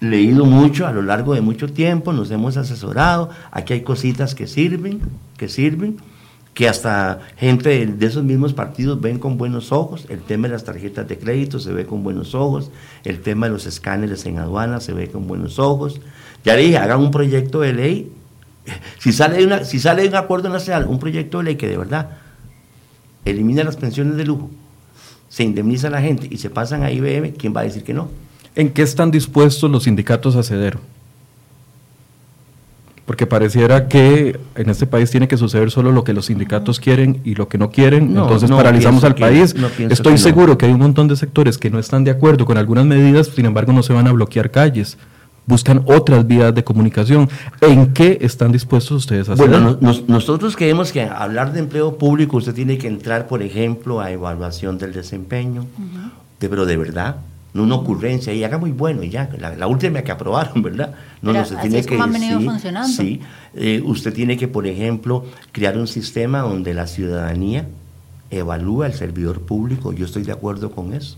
[SPEAKER 3] leído mucho a lo largo de mucho tiempo, nos hemos asesorado, aquí hay cositas que sirven, que sirven, que hasta gente de, esos mismos partidos ven con buenos ojos, el tema de las tarjetas de crédito se ve con buenos ojos, el tema de los escáneres en aduana se ve con buenos ojos. Ya le dije, hagan un proyecto de ley, [laughs] si sale una, si sale un acuerdo nacional, un proyecto de ley que de verdad elimina las pensiones de lujo, se indemniza a la gente y se pasan a IBM, ¿quién va a decir que no?
[SPEAKER 1] ¿En qué están dispuestos los sindicatos a ceder? Porque pareciera que en este país tiene que suceder solo lo que los sindicatos quieren y lo que no quieren, entonces paralizamos al país. Estoy seguro que hay un montón de sectores que no están de acuerdo con algunas medidas, sin embargo no se van a bloquear calles, buscan otras vías de comunicación. ¿En qué están dispuestos ustedes a hacer?
[SPEAKER 3] Bueno, nosotros creemos que hablar de empleo público usted tiene que entrar, por ejemplo, a evaluación del desempeño, pero de verdad, no una ocurrencia y haga muy bueno y ya, la, última que aprobaron, ¿verdad?
[SPEAKER 2] No, no se tiene que han venido funcionando.
[SPEAKER 3] Sí, eh, usted tiene que, por ejemplo, crear un sistema donde la ciudadanía evalúa al servidor público, yo estoy de acuerdo con eso.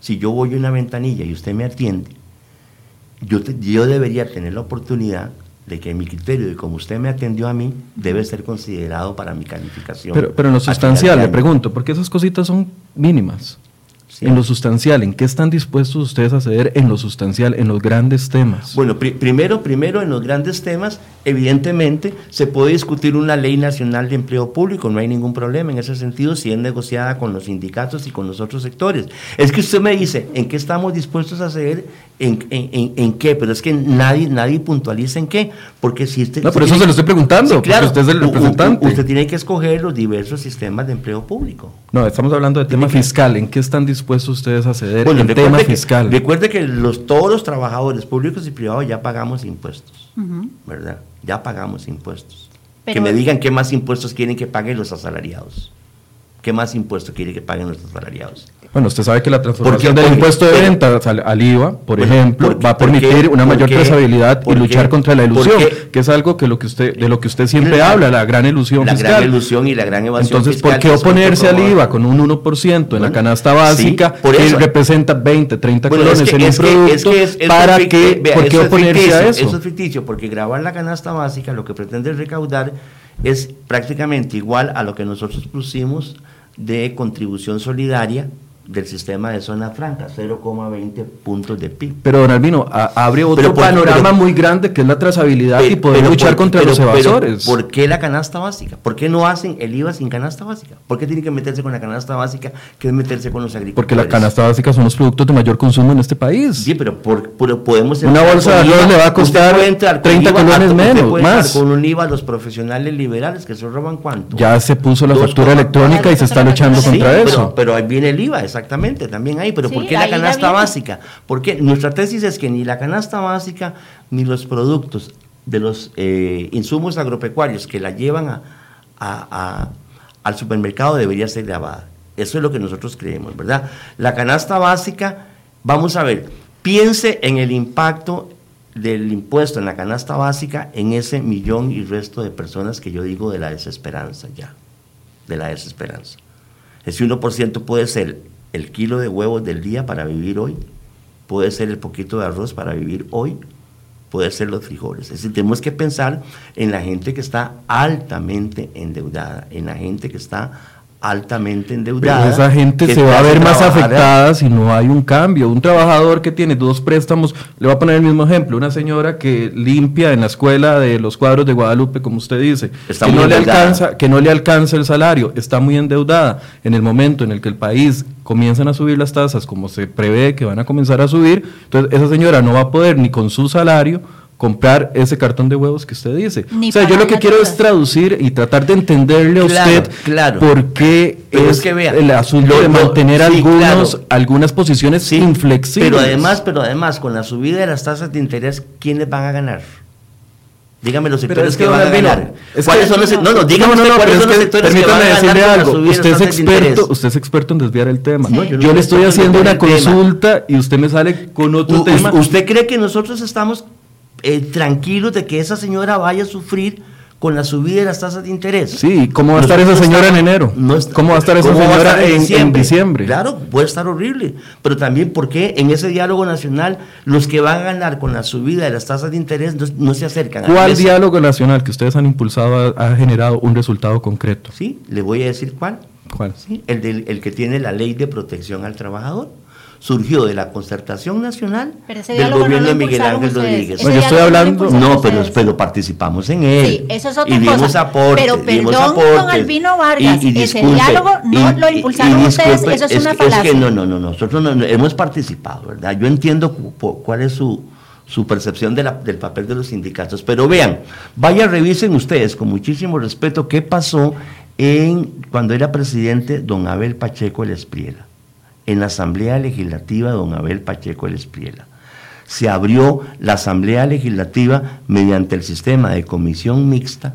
[SPEAKER 3] Si yo voy a una ventanilla y usted me atiende, yo, yo debería tener la oportunidad de que mi criterio de como usted me atendió a mí debe ser considerado para mi calificación.
[SPEAKER 1] Pero, pero en lo sustancial, le pregunto, porque esas cositas son mínimas. En lo sustancial, ¿en qué están dispuestos ustedes a ceder en lo sustancial, en los grandes temas?
[SPEAKER 3] Bueno, primero, primero en los grandes temas, evidentemente se puede discutir una ley nacional de empleo público, no hay ningún problema en ese sentido si es negociada con los sindicatos y con los otros sectores. Es que usted me dice, ¿en qué estamos dispuestos a ceder? ¿En, en, en, qué? Pero es que nadie, nadie puntualiza en qué, porque si usted...
[SPEAKER 1] No, por eso se lo estoy preguntando,
[SPEAKER 3] claro, usted es el representante. Usted tiene que escoger los diversos sistemas de empleo público.
[SPEAKER 1] No, estamos hablando de tema fiscal, ¿en qué están dispuestos ustedes a ceder bueno, en tema fiscal?
[SPEAKER 3] Recuerde que los, todos los trabajadores públicos y privados ya pagamos impuestos, ¿verdad? Ya pagamos impuestos. que me digan qué más impuestos quieren que paguen los asalariados. ¿Qué más impuestos quieren que paguen los asalariados?
[SPEAKER 1] Bueno, usted sabe que la transformación del impuesto de venta al, IVA, por ejemplo, va a permitir una mayor trazabilidad y luchar contra la ilusión, que es algo que lo que usted de lo que usted siempre habla, la gran ilusión fiscal.
[SPEAKER 3] La gran ilusión y la gran evasión
[SPEAKER 1] Entonces, ¿por qué oponerse al IVA con un 1% en la canasta básica que representa 20, 30 colones en un producto? ¿Para qué? ¿Por qué oponerse a eso?
[SPEAKER 3] Eso es ficticio, porque grabar la canasta básica lo que pretende recaudar es prácticamente igual a lo que nosotros pusimos de contribución solidaria del sistema de zona franca, 0,20 puntos de PIB.
[SPEAKER 1] Pero don Albino, abre otro panorama muy grande que es la trazabilidad y poder luchar contra los evasores.
[SPEAKER 3] ¿Por qué la canasta básica? ¿Por qué no hacen el IVA sin canasta básica? ¿Por qué tienen que meterse con la canasta básica que es meterse con los agricultores?
[SPEAKER 1] Porque la canasta básica son los productos de mayor consumo en este país.
[SPEAKER 3] Sí, pero, por, podemos...
[SPEAKER 1] Una bolsa de arroz le va a costar 30 colones menos, más.
[SPEAKER 3] Con un IVA a los profesionales liberales que se roban cuánto.
[SPEAKER 1] Ya se puso la factura electrónica y se está luchando contra eso.
[SPEAKER 3] Pero, ahí viene el IVA, exactamente, también hay, pero ¿por qué la canasta básica? Porque nuestra tesis es que ni la canasta básica ni los productos de los eh, insumos agropecuarios que la llevan al supermercado debería ser grabada. Eso es lo que nosotros creemos, ¿verdad? La canasta básica, vamos a ver, piense en el impacto del impuesto en la canasta básica en ese millón y resto de personas que yo digo de la desesperanza ya, de la desesperanza. Ese 1% puede ser el kilo de huevos del día para vivir hoy, puede ser el poquito de arroz para vivir hoy, puede ser los frijoles. Es decir, tenemos que pensar en la gente que está altamente endeudada, en la gente que está altamente endeudada.
[SPEAKER 1] esa gente se va a ver más afectada si no hay un cambio. Un trabajador que tiene dos préstamos, le voy a poner el mismo ejemplo, una señora que limpia en la escuela de los cuadros de Guadalupe, como usted dice, que no, le alcanza, que no le alcanza el salario, está muy endeudada. En el momento en el que el país comienzan a subir las tasas, como se prevé que van a comenzar a subir, entonces esa señora no va a poder ni con su salario comprar ese cartón de huevos que usted dice. o sea, yo lo que quiero es traducir y tratar de entenderle a usted por qué es, que el asunto de mantener algunos, algunas posiciones inflexibles.
[SPEAKER 3] Pero además, pero además, con la subida de las tasas de interés, ¿quiénes van a ganar? Dígame los sectores que, van a ganar. ¿Cuáles son los No, no, dígame no, cuáles son los sectores que van a ganar
[SPEAKER 1] algo. Usted es experto, usted es experto en desviar el tema. yo, le estoy haciendo una consulta y usted me sale con otro tema.
[SPEAKER 3] ¿Usted cree que nosotros estamos eh, tranquilos de que esa señora vaya a sufrir con la subida de las tasas de interés.
[SPEAKER 1] Sí, ¿cómo va a estar esa señora en enero? ¿Cómo va a estar esa señora en, diciembre?
[SPEAKER 3] Claro, puede estar horrible, pero también porque en ese diálogo nacional los que van a ganar con la subida de las tasas de interés no, se acercan.
[SPEAKER 1] ¿Cuál diálogo nacional que ustedes han impulsado ha, generado un resultado concreto?
[SPEAKER 3] Sí, le voy a decir cuál.
[SPEAKER 1] ¿Cuál?
[SPEAKER 3] el, del, el que tiene la ley de protección al trabajador surgió de la concertación nacional del gobierno de Miguel Ángel Rodríguez.
[SPEAKER 1] yo estoy hablando.
[SPEAKER 3] No, pero, pero participamos en él. Sí,
[SPEAKER 2] eso es otra y dimos cosa.
[SPEAKER 3] Aporte,
[SPEAKER 2] pero perdón, don Albino Vargas, y, ese diálogo no lo impulsaron ustedes, eso es, una falacia.
[SPEAKER 3] Es que no, no, no, nosotros no, hemos participado, ¿verdad? Yo entiendo cuál es su, su percepción de la, del papel de los sindicatos. Pero vean, vaya, revisen ustedes con muchísimo respeto qué pasó en cuando era presidente don Abel Pacheco El Espriela en la Asamblea Legislativa don Abel Pacheco El Espriela. Se abrió la Asamblea Legislativa mediante el sistema de comisión mixta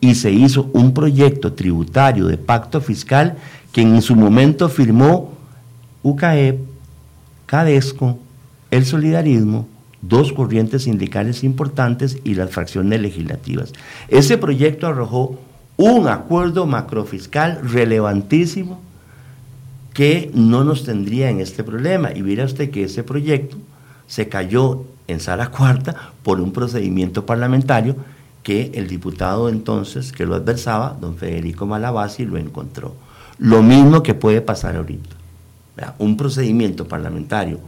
[SPEAKER 3] y se hizo un proyecto tributario de pacto fiscal que en su momento firmó UCAEP, CADESCO, el Solidarismo, dos corrientes sindicales importantes y las fracciones legislativas. Ese proyecto arrojó un acuerdo macrofiscal relevantísimo que no nos tendría en este problema. Y mira usted que ese proyecto se cayó en sala cuarta por un procedimiento parlamentario que el diputado entonces que lo adversaba, don Federico Malabasi, lo encontró. Lo mismo que puede pasar ahorita. Un procedimiento parlamentario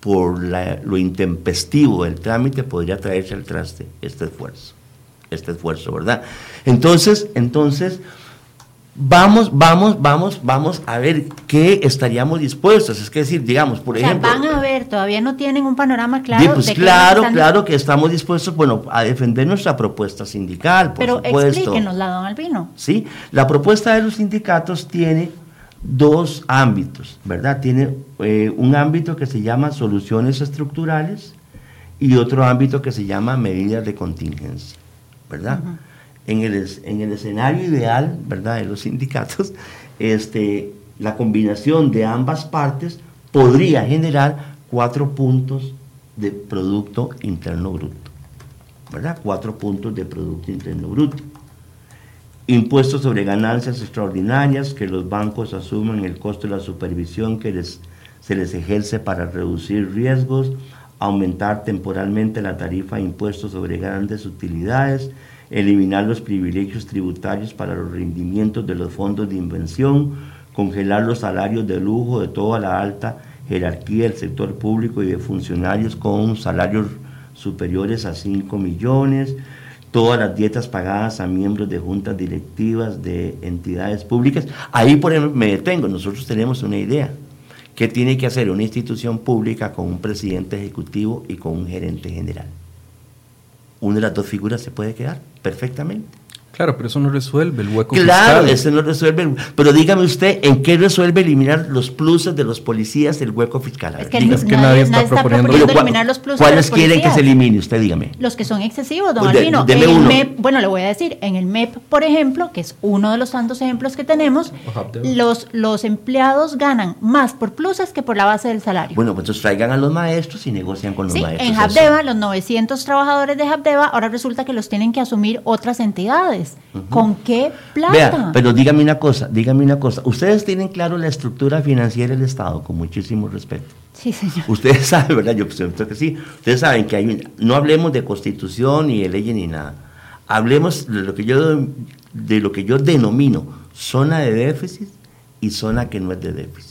[SPEAKER 3] por lo intempestivo del trámite podría traerse al traste este esfuerzo, este esfuerzo, ¿verdad? Entonces, entonces, vamos, vamos, vamos, vamos a ver qué estaríamos dispuestos. Es que decir, digamos, por ejemplo.
[SPEAKER 2] Van a ver, todavía no tienen un panorama claro.
[SPEAKER 3] Pues claro, claro que estamos dispuestos, bueno, a defender nuestra propuesta sindical, por
[SPEAKER 2] Pero
[SPEAKER 3] supuesto.
[SPEAKER 2] explíquenos la don Albino.
[SPEAKER 3] Sí, la propuesta de los sindicatos tiene dos ámbitos, ¿verdad? Tiene eh, un ámbito que se llama soluciones estructurales y otro ámbito que se llama medidas de contingencia, ¿verdad? En el, en el escenario ideal, ¿verdad?, de los [laughs] sindicatos, este, la combinación de ambas partes podría generar cuatro puntos de Producto Interno Bruto, ¿verdad? Cuatro puntos de Producto Interno Bruto. Impuestos sobre ganancias extraordinarias que los bancos asumen el costo de la supervisión que se les ejerce para reducir riesgos, aumentar temporalmente la tarifa de impuestos sobre grandes utilidades, eliminar los privilegios tributarios para los rendimientos de los fondos de invención, congelar los salarios de lujo de toda la alta jerarquía del sector público y de funcionarios con salarios superiores a 5 millones, todas las dietas pagadas a miembros de juntas directivas de entidades públicas. Ahí, por ejemplo, me detengo, nosotros tenemos una idea. ¿Qué tiene que hacer una institución pública con un presidente ejecutivo y con un gerente general? Una de las dos figuras se puede quedar perfectamente.
[SPEAKER 1] Claro, pero eso no resuelve el hueco
[SPEAKER 3] claro, fiscal. eso no resuelve. Pero dígame usted, ¿en qué resuelve eliminar los pluses de los policías del hueco fiscal?
[SPEAKER 2] es que, nadie, está, proponiendo, eliminar los pluses
[SPEAKER 3] ¿Cuáles quieren que se elimine? Usted dígame.
[SPEAKER 2] Los que son excesivos, don Albino. en el MEP, bueno, le voy a decir, en el MEP, por ejemplo, que es uno de los tantos ejemplos que tenemos, los, los empleados ganan más por pluses que por la base del salario.
[SPEAKER 3] Bueno, pues entonces traigan a los maestros y negocian con los sí, maestros.
[SPEAKER 2] En Habdeba, los 900 trabajadores de Habdeba, ahora resulta que los tienen que asumir otras entidades. ¿Con qué plata? Vea,
[SPEAKER 3] pero dígame una cosa, dígame una cosa. Ustedes tienen claro la estructura financiera del Estado, con muchísimo respeto.
[SPEAKER 2] Sí, señor.
[SPEAKER 3] Ustedes [laughs] saben, ¿verdad? Yo siento que sí. Ustedes saben que hay no hablemos de constitución ni de ley ni nada. Hablemos de lo que yo de lo que yo denomino zona de déficit y zona que no es de déficit.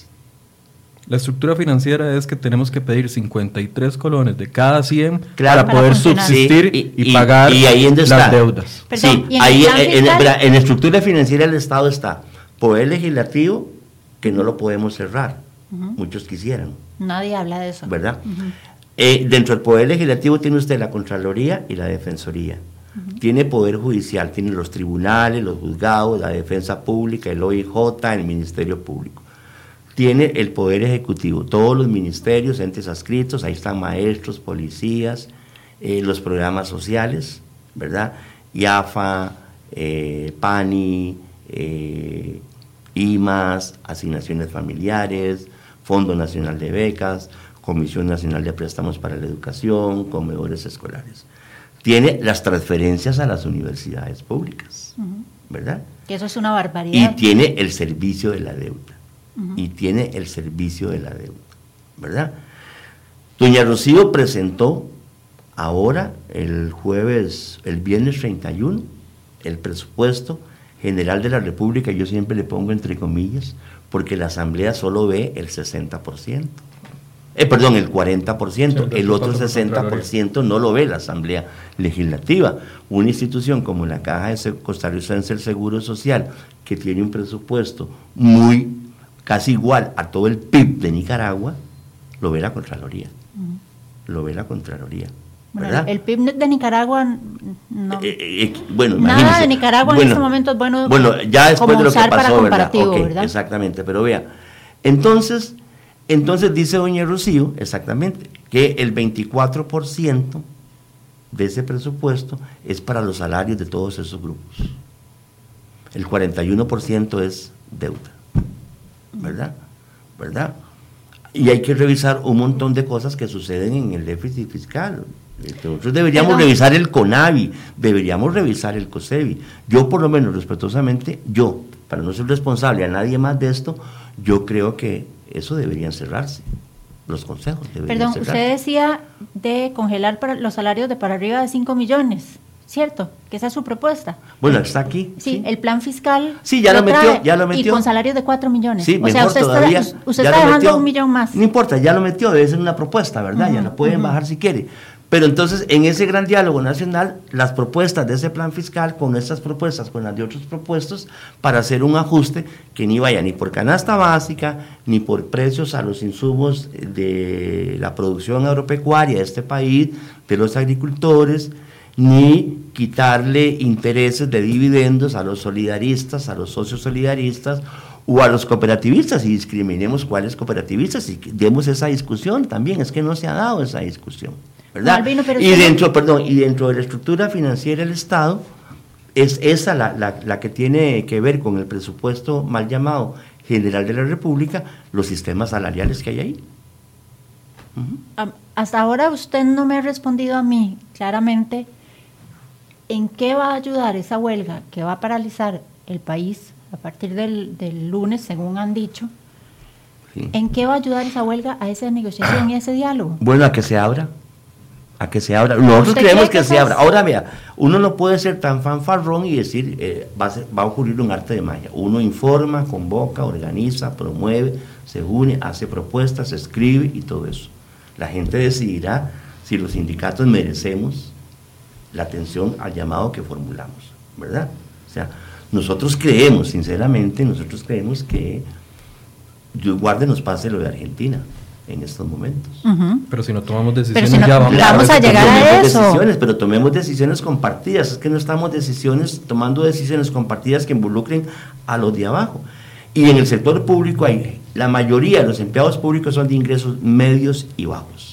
[SPEAKER 1] La estructura financiera es que tenemos que pedir 53 colones de cada 100 para, poder subsistir y, pagar las deudas.
[SPEAKER 3] sí, ahí en, la estructura financiera del Estado está poder legislativo que no lo podemos cerrar. Muchos quisieran.
[SPEAKER 2] Nadie habla de eso.
[SPEAKER 3] ¿Verdad? Eh, dentro del poder legislativo tiene usted la Contraloría y la Defensoría. Tiene poder judicial, tiene los tribunales, los juzgados, la defensa pública, el OIJ, el Ministerio Público tiene el Poder Ejecutivo, todos los ministerios, entes adscritos, ahí están maestros, policías, eh, los programas sociales, ¿verdad? IAFA, eh, PANI, eh, IMAS, asignaciones familiares, Fondo Nacional de Becas, Comisión Nacional de Préstamos para la Educación, comedores escolares. Tiene las transferencias a las universidades públicas, ¿verdad?
[SPEAKER 2] Que eso es una barbaridad.
[SPEAKER 3] Y tiene el servicio de la deuda y tiene el servicio de la deuda, ¿verdad? Doña Rocío presentó ahora, el jueves, el viernes 31, el presupuesto general de la República, yo siempre le pongo entre comillas, porque la Asamblea solo ve el 60%. Eh, perdón, el 40%, el otro 60% no lo ve la Asamblea Legislativa. Una institución como la Caja de Costarricense del Seguro Social, que tiene un presupuesto muy casi igual a todo el PIB de Nicaragua, lo ve la Contraloría. Lo ve la Contraloría.
[SPEAKER 2] Bueno, el PIB de Nicaragua, no. Eh, eh, eh, bueno, Nada de Nicaragua en este momento es bueno,
[SPEAKER 3] bueno ya después de lo que pasó, ¿verdad? Exactamente, pero vea, entonces, entonces dice doña Rocío, exactamente, que el 24% de ese presupuesto es para los salarios de todos esos grupos. El 41% es deuda. ¿Verdad? ¿Verdad? Y hay que revisar un montón de cosas que suceden en el déficit fiscal. Nosotros deberíamos revisar el CONAVI, deberíamos revisar el COSEBI. Yo, por lo menos, respetuosamente, yo, para no ser responsable a nadie más de esto, yo creo que eso deberían cerrarse. Los consejos deberían
[SPEAKER 2] Perdón, usted decía de congelar para los salarios de para arriba de 5 millones. ¿Cierto? Que esa es su propuesta.
[SPEAKER 3] Bueno, está aquí.
[SPEAKER 2] Sí, el plan fiscal.
[SPEAKER 3] Sí, ya lo, metió, ya lo metió.
[SPEAKER 2] Y con salarios de 4 millones.
[SPEAKER 3] Sí,
[SPEAKER 2] o
[SPEAKER 3] sea,
[SPEAKER 2] usted
[SPEAKER 3] todavía,
[SPEAKER 2] está, usted está dejando un millón más.
[SPEAKER 3] No importa, ya lo metió, debe ser una propuesta, ¿verdad? ya lo pueden bajar si quiere. Pero entonces, en ese gran diálogo nacional, las propuestas de ese plan fiscal, con estas propuestas, con las de otros propuestos, para hacer un ajuste que ni vaya ni por canasta básica, ni por precios a los insumos de la producción agropecuaria de este país, de los agricultores, ni quitarle intereses de dividendos a los solidaristas, a los socios solidaristas o a los cooperativistas y discriminemos cuáles cooperativistas y demos esa discusión también, es que no se ha dado esa discusión, ¿verdad? y dentro, perdón, y dentro de la estructura financiera del Estado es esa la, la que tiene que ver con el presupuesto mal llamado general de la República, los sistemas salariales que hay ahí.
[SPEAKER 2] Hasta ahora usted no me ha respondido a mí claramente ¿En qué va a ayudar esa huelga que va a paralizar el país a partir del, lunes, según han dicho? ¿En qué va a ayudar esa huelga a esa negociación y a ese diálogo?
[SPEAKER 3] Bueno, a que se abra. A que se abra. Nosotros creemos que, se abra. Ahora vea, uno no puede ser tan fanfarrón y decir eh, va, a va a ocurrir un arte de magia. Uno informa, convoca, organiza, promueve, se une, hace propuestas, escribe y todo eso. La gente decidirá si los sindicatos merecemos la atención al llamado que formulamos, ¿verdad? O sea, nosotros creemos, sinceramente, nosotros creemos que Dios guarde nos pase lo de Argentina. en estos momentos.
[SPEAKER 1] Pero si no tomamos decisiones,
[SPEAKER 2] ya
[SPEAKER 1] vamos,
[SPEAKER 2] vamos a llegar a eso.
[SPEAKER 3] Decisiones, pero tomemos decisiones compartidas. Es que no estamos decisiones, tomando decisiones compartidas que involucren a los de abajo. Y en el sector público hay, la mayoría de los empleados públicos son de ingresos medios y bajos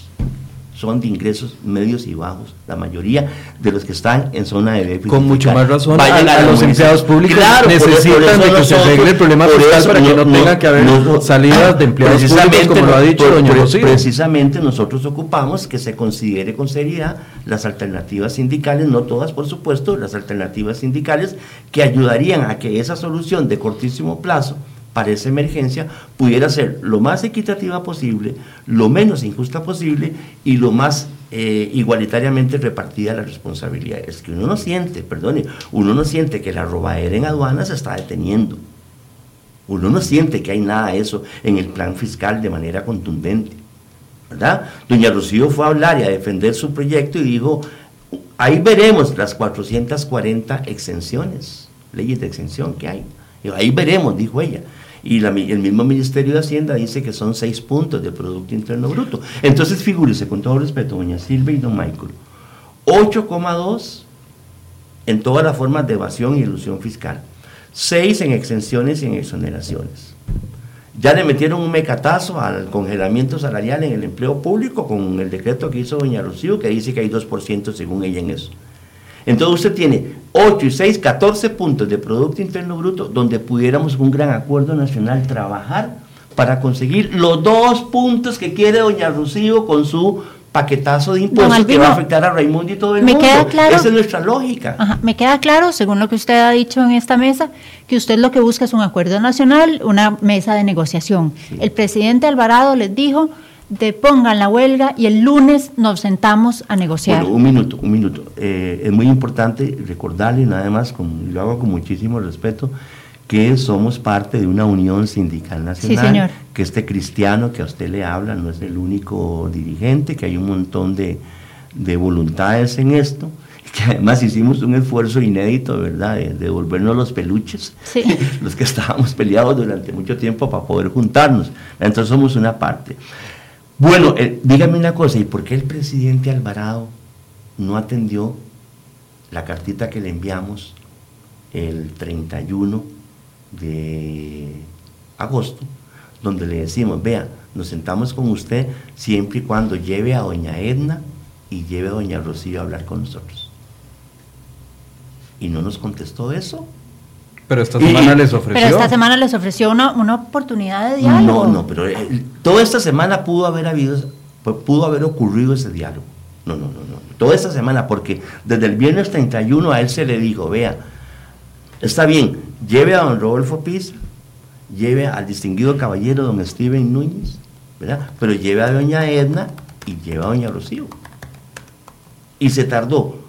[SPEAKER 3] son de ingresos medios y bajos, la mayoría de los que están en zona de déficit.
[SPEAKER 1] Con mucho más razón, a, los empleados públicos necesitan de que se arregle el problema fiscal para que no, tenga que haber salidas de empleados públicos, como lo ha dicho doña Rocío.
[SPEAKER 3] Precisamente nosotros ocupamos que se considere con seriedad las alternativas sindicales, no todas por supuesto, las alternativas sindicales que ayudarían a que esa solución de cortísimo plazo para esa emergencia pudiera ser lo más equitativa posible, lo menos injusta posible y lo más eh, igualitariamente repartida la responsabilidad. Es que uno no siente, perdone, uno no siente que la robadera en aduanas se está deteniendo. Uno no siente que hay nada de eso en el plan fiscal de manera contundente. ¿Verdad? Doña Rocío fue a hablar y a defender su proyecto y dijo, ahí veremos las 440 exenciones, leyes de exención que hay. Ahí veremos, dijo ella y el mismo Ministerio de Hacienda dice que son seis puntos del Producto Interno Bruto. Entonces, figúrese, con todo respeto, doña Silvia y don Michael, 8,2 en todas las formas de evasión y ilusión fiscal, 6 en exenciones y en exoneraciones. Ya le metieron un mecatazo al congelamiento salarial en el empleo público con el decreto que hizo doña Rocío, que dice que hay 2% según ella en eso. Entonces usted tiene 8 y 6, 14 puntos de Producto Interno Bruto donde pudiéramos un gran acuerdo nacional trabajar para conseguir los dos puntos que quiere doña Rocío con su paquetazo de impuestos que va a afectar a Raimundo y todo el
[SPEAKER 2] me
[SPEAKER 3] mundo.
[SPEAKER 2] Queda claro,
[SPEAKER 3] Esa es nuestra lógica.
[SPEAKER 2] me queda claro, según lo que usted ha dicho en esta mesa, que usted lo que busca es un acuerdo nacional, una mesa de negociación. El presidente Alvarado les dijo depongan la huelga y el lunes nos sentamos a negociar.
[SPEAKER 3] Bueno, un minuto, un minuto. Eh, es muy importante recordarle, nada más, con, lo hago con muchísimo respeto, que somos parte de una unión sindical nacional, que este cristiano que a usted le habla no es el único dirigente, que hay un montón de, de voluntades en esto, que además hicimos un esfuerzo inédito, ¿verdad?, de, devolvernos los peluches, [laughs] los que estábamos peleados durante mucho tiempo para poder juntarnos. Entonces somos una parte. Bueno, eh, dígame una cosa, ¿y por qué el presidente Alvarado no atendió la cartita que le enviamos el 31 de agosto, donde le decimos, vea, nos sentamos con usted siempre y cuando lleve a doña Edna y lleve a doña Rocío a hablar con nosotros? Y no nos contestó eso.
[SPEAKER 1] Pero esta semana les ofreció.
[SPEAKER 2] Pero esta semana les ofreció una, una oportunidad de diálogo.
[SPEAKER 3] No, no, pero eh, toda esta semana pudo haber habido, pudo haber ocurrido ese diálogo. No, no, no, no. Toda esta semana, porque desde el viernes 31 a él se le dijo, vea, está bien, lleve a don Rodolfo Pisa, lleve al distinguido caballero don Steven Núñez, ¿verdad? Pero lleve a doña Edna y lleve a doña Rocío. Y se tardó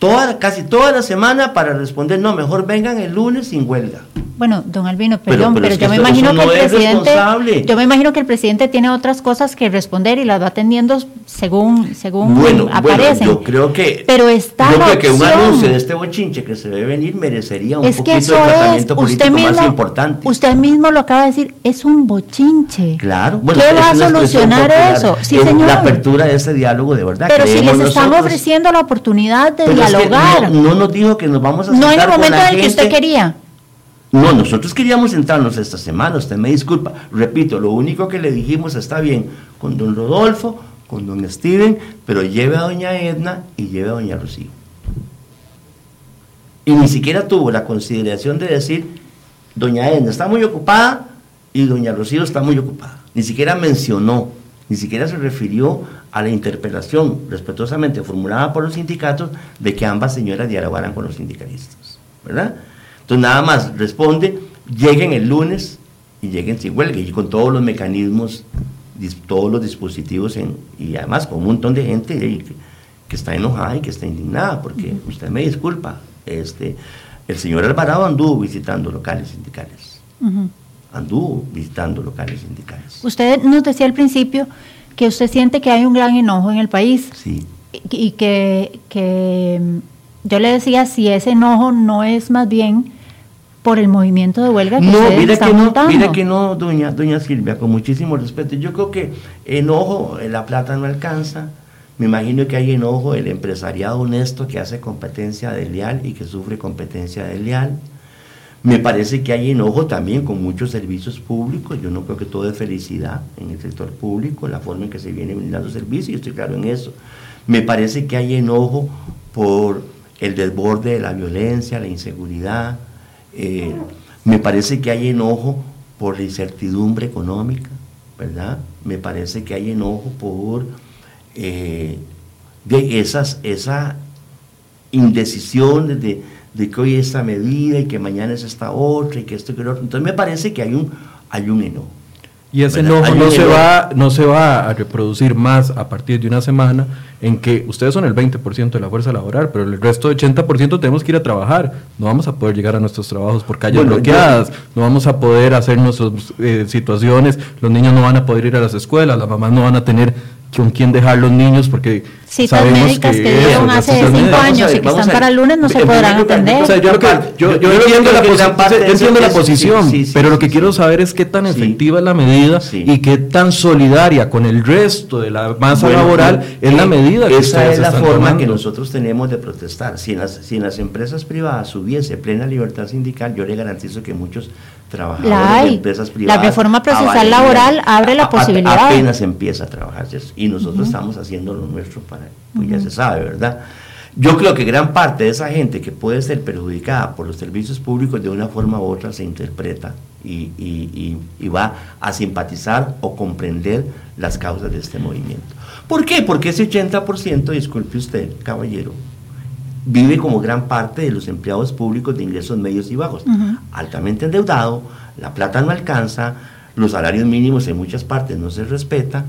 [SPEAKER 3] toda, casi toda la semana para responder, no, mejor vengan el lunes sin huelga.
[SPEAKER 2] Bueno, don Albino, perdón, pero, yo me imagino que el presidente, yo me imagino que el presidente tiene otras cosas que responder y las va atendiendo según según
[SPEAKER 3] bueno,
[SPEAKER 2] aparecen.
[SPEAKER 3] Bueno, yo creo que
[SPEAKER 2] pero está
[SPEAKER 3] yo creo que un anuncio de este bochinche que se debe venir merecería un poquito de tratamiento político más importante.
[SPEAKER 2] Usted mismo lo acaba de decir, es un bochinche.
[SPEAKER 3] Claro.
[SPEAKER 2] Bueno, ¿Qué va a solucionar eso?
[SPEAKER 3] Sí, señor. La apertura de este diálogo de verdad.
[SPEAKER 2] Pero si les están ofreciendo la oportunidad de dialogar.
[SPEAKER 3] No, nos dijo que nos vamos a sentar
[SPEAKER 2] No en el momento en el que usted quería.
[SPEAKER 3] No, nosotros queríamos sentarnos esta semana, usted me disculpa. Repito, lo único que le dijimos está bien con don Rodolfo, con don Steven, pero lleve a doña Edna y lleve a doña Rocío. Y ni siquiera tuvo la consideración de decir, doña Edna está muy ocupada y doña Rocío está muy ocupada. Ni siquiera mencionó, ni siquiera se refirió a la interpelación respetuosamente formulada por los sindicatos de que ambas señoras dialogaran con los sindicalistas. ¿Verdad? Entonces nada más responde, lleguen el lunes y lleguen sin huelga y con todos los mecanismos, todos los dispositivos en, y además con un montón de gente que, está enojada y que está indignada, porque usted me disculpa, este, el señor Alvarado anduvo visitando locales sindicales. Anduvo visitando locales sindicales.
[SPEAKER 2] Usted nos decía al principio que usted siente que hay un gran enojo en el país.
[SPEAKER 3] Sí.
[SPEAKER 2] Y, que, que yo le decía si ese enojo no es más bien por el movimiento de huelga que
[SPEAKER 3] no, mira que no,
[SPEAKER 2] montando.
[SPEAKER 3] mira que no, doña, doña Silvia, con muchísimo respeto. Yo creo que enojo, eh, la plata no alcanza. Me imagino que hay enojo el empresariado honesto que hace competencia desleal y que sufre competencia desleal. Me parece que hay enojo también con muchos servicios públicos. Yo no creo que todo es felicidad en el sector público, la forma en que se vienen brindando servicios, yo estoy claro en eso. Me parece que hay enojo por el desborde de la violencia, la inseguridad. Eh, me parece que hay enojo por la incertidumbre económica, ¿verdad? Me parece que hay enojo por eh, de esas, esa indecisión de, de, que hoy esta medida y que mañana es esta otra y que esto y que lo otro. Entonces me parece que hay un, hay un enojo.
[SPEAKER 1] Y ese enojo no se, va, no se va a reproducir más a partir de una semana en que ustedes son el 20% de la fuerza laboral, pero el resto del 80% tenemos que ir a trabajar. No vamos a poder llegar a nuestros trabajos por calles bueno, bloqueadas, yo, no vamos a poder hacer nuestras eh, situaciones, los niños no van a poder ir a las escuelas, las mamás no van a tener con quién dejar los niños porque
[SPEAKER 2] citas
[SPEAKER 1] sabemos
[SPEAKER 2] médicas que,
[SPEAKER 1] que
[SPEAKER 2] dieron hace cinco
[SPEAKER 1] médicas.
[SPEAKER 2] años y que están para el lunes no se podrán atender.
[SPEAKER 1] O sea, yo, entiendo
[SPEAKER 3] creo
[SPEAKER 1] la, posi- yo entiendo
[SPEAKER 3] es-
[SPEAKER 1] posición,
[SPEAKER 3] sí, sí,
[SPEAKER 1] pero lo que
[SPEAKER 3] sí,
[SPEAKER 1] quiero
[SPEAKER 3] sí.
[SPEAKER 1] saber es qué tan
[SPEAKER 3] Sí.
[SPEAKER 1] efectiva es la medida
[SPEAKER 3] Sí.
[SPEAKER 1] y qué tan solidaria con el resto de la masa
[SPEAKER 3] Bueno,
[SPEAKER 1] laboral es la
[SPEAKER 3] eh,
[SPEAKER 1] medida que
[SPEAKER 3] Esa es la forma
[SPEAKER 1] tomando.
[SPEAKER 3] que nosotros tenemos de protestar. Si en, las, si en las empresas privadas hubiese plena libertad sindical, yo le garantizo que muchos trabajadores
[SPEAKER 2] La hay.
[SPEAKER 3] de empresas
[SPEAKER 2] La
[SPEAKER 3] privadas...
[SPEAKER 2] reforma procesal laboral abre la
[SPEAKER 3] A-
[SPEAKER 2] posibilidad.
[SPEAKER 3] Apenas empieza a trabajarse eso. Y nosotros estamos haciendo lo nuestro para... Pues ya se sabe, ¿verdad? Yo creo que gran parte de esa gente que puede ser perjudicada por los servicios públicos de una forma u otra se interpreta y, y- y- y va a simpatizar o comprender las causas de este movimiento. ¿Por qué? Porque ese 80%, disculpe usted, caballero, vive como gran parte de los empleados públicos de ingresos medios y bajos. Altamente endeudado, la plata no alcanza, los salarios mínimos en muchas partes no se respeta.